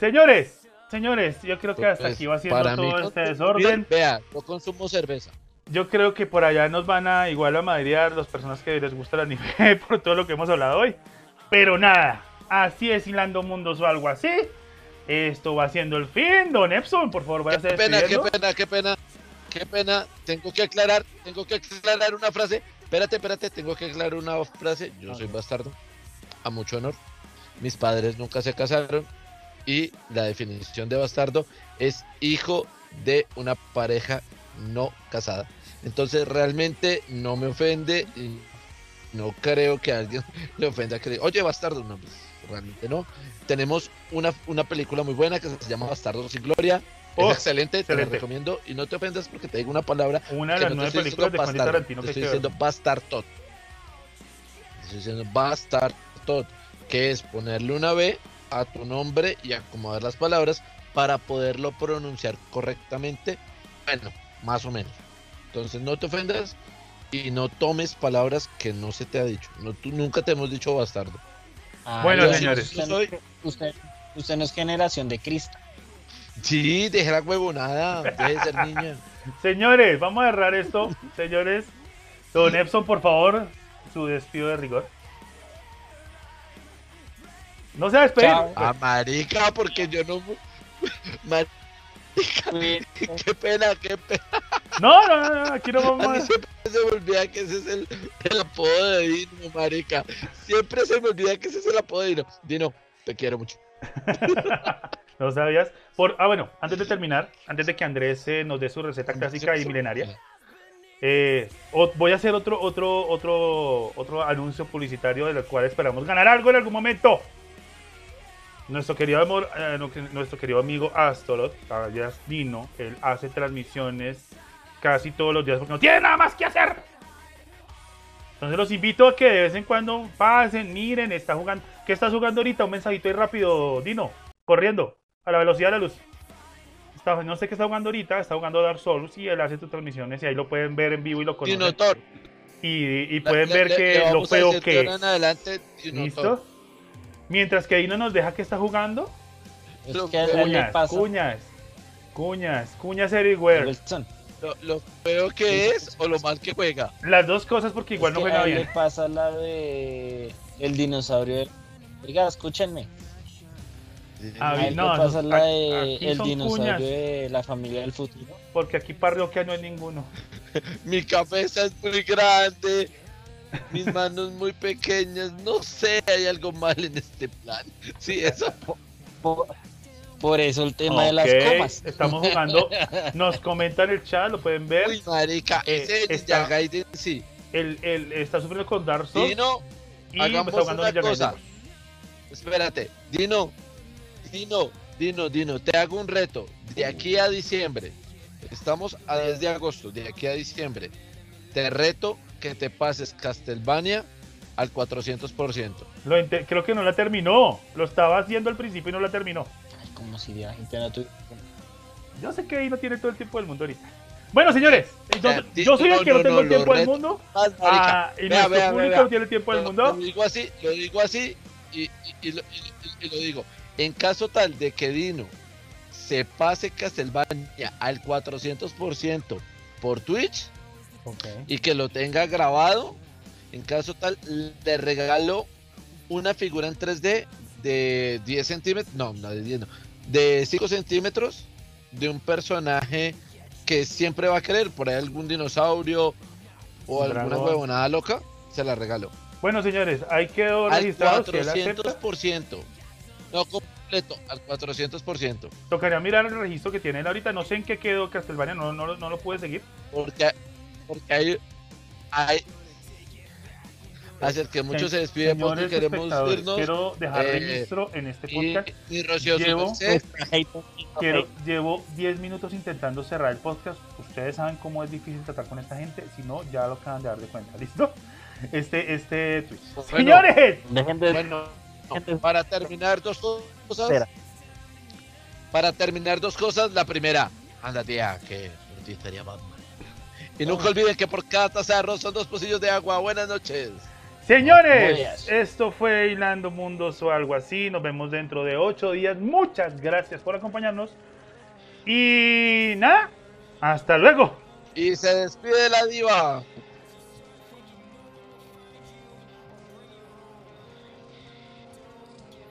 señores, señores, yo creo que hasta Pues, aquí va siendo todo este desorden. Vea, yo consumo cerveza. Yo creo que por allá nos van a igual a madrear las personas que les gusta el anime por todo lo que hemos hablado hoy. Pero nada, así es Hilando Mundos o algo así. Esto va siendo el fin, Don Epson, por favor, Qué váyase pena, qué pena, qué pena, qué pena. Tengo que aclarar, tengo que aclarar una frase. Espérate, espérate, tengo que aclarar una frase. Yo soy bastardo, a mucho honor. Mis padres nunca se casaron y la definición de bastardo es hijo de una pareja no casada. Entonces realmente no me ofende y no creo que a alguien le ofenda que diga, oye bastardo, no, pues, realmente no. Tenemos una, una película muy buena que se llama Bastardo sin Gloria. Oh, es excelente, te la recomiendo y no te ofendas porque te digo una palabra Una de las no nueve estoy películas de Quentin Tarantino te estoy que ver. diciendo bastardot. Te Estoy diciendo bastardot, que es ponerle una B a tu nombre y acomodar las palabras para poderlo pronunciar correctamente. Bueno, más o menos. Entonces no te ofendas y no tomes palabras que no se te ha dicho. No, tú nunca te hemos dicho bastardo. Bueno, señores. Usted, soy- usted, usted no es generación de Cristo. Sí, deje la huevonada, deje de ser niña. Señores, vamos a cerrar esto. Señores, Don Epson, por favor, su despido de rigor. No se va a despedir. Ah, marica, porque yo no. Qué pena, qué pena. No, no, no, no, aquí no A mí vamos a... siempre se me olvida que ese es el, el apodo de Dino, marica. Siempre se me olvida que ese es el apodo de Dino. Dino, te quiero mucho. No sabías. Por... Ah, bueno, antes de terminar, antes de que Andrés eh, nos dé su receta clásica y milenaria, eh, voy a hacer otro, otro, otro, otro anuncio publicitario de lo cual esperamos ganar algo en algún momento. Nuestro querido, amor, eh, nuestro querido amigo Astolot, alias Dino, él hace transmisiones casi todos los días porque no tiene nada más que hacer. Entonces los invito a que de vez en cuando pasen, miren, está jugando. ¿Qué estás jugando ahorita? Un mensajito ahí rápido, Dino, corriendo, a la velocidad de la luz. Está- no sé qué está jugando ahorita, está jugando Dark Souls y él hace sus transmisiones y ahí lo pueden ver en vivo y lo conocen. Dino Thor. Y, y pueden Le- ver le- que le lo feo que ahora es. en adelante, Dino ¿Listo? Mientras que Dino nos deja que está jugando. Es que a él le Cuñas, pasa. cuñas, cuñas, cuñas everywhere. Lo, lo feo que es o lo mal que juega. Las dos cosas porque igual es no juega bien. le pasa la de el dinosaurio. Oiga, escúchenme. A él no, le pasa no, la de el dinosaurio cuñas. de la familia del futuro. Porque aquí parroquia no hay ninguno. Mi cabeza es muy grande. Mis manos muy pequeñas. No sé, hay algo mal en este plan. Sí, eso. Por, por eso el tema de las comas. Estamos jugando. Nos comentan en el chat, lo pueden ver. Uy, marica, Eh, ese está- Gaiden sí. Él, él está sufriendo con Dark Souls Dino, y hagamos está jugando una cosa. Gaiden. espérate. Dino, Dino, Dino, Dino, te hago un reto. De aquí a diciembre. Estamos a 10 de agosto. De aquí a diciembre. Te reto que te pases Castlevania al 400%. Lo creo que no la terminó. Lo estaba haciendo al principio y no la terminó. Ay, como si la gente no tuviera. Yo sé que ahí no tiene todo el tiempo del mundo ahorita. Bueno, señores, entonces, di- yo soy el que no, no, tengo el tiempo del mundo. Más, marica. ah, y Vea, nuestro vea, público vea, no tiene el tiempo del Lo- mundo. Lo digo así, lo digo así y, y- y lo, y- y lo digo. En caso tal de que Dino se pase Castlevania al 400% por Twitch Ok. y que lo tenga grabado, en caso tal le regalo una figura en 3D de 10 centímetros, no, no de 10, no, de 5 centímetros de un personaje que siempre va a querer, por ahí algún dinosaurio o Un alguna dragón. huevonada loca, se la regalo. Bueno, señores, ahí quedó Al registrado. si él acepta. 400%. No completo, al 400%. Tocaría mirar el registro que tiene él ahorita. No sé en qué quedó Castlevania, no, no, lo- no lo pude seguir. Porque, porque hay, hay Así que muchos se despiden porque Señores queremos espectadores, irnos. quiero dejar eh, registro en este podcast. y Rocío, Llevo- merced, Quiero, llevo 10 minutos intentando cerrar el podcast. Ustedes saben cómo es difícil tratar con esta gente. Si no, ya lo acaban de dar de cuenta. ¿Listo? Este, este tweet. Bueno. Señores, Dejen de Bueno, para terminar dos cosas. Espera. Para terminar dos cosas. La primera, anda tía, que por ti estaría Batman. Y nunca olviden que por cada taza de arroz son dos pocillos de agua. Buenas noches. señores, esto fue Hilando Mundos o algo así. Nos vemos dentro de 8 días. Muchas gracias por acompañarnos. Y nada, hasta luego. Y se despide la diva.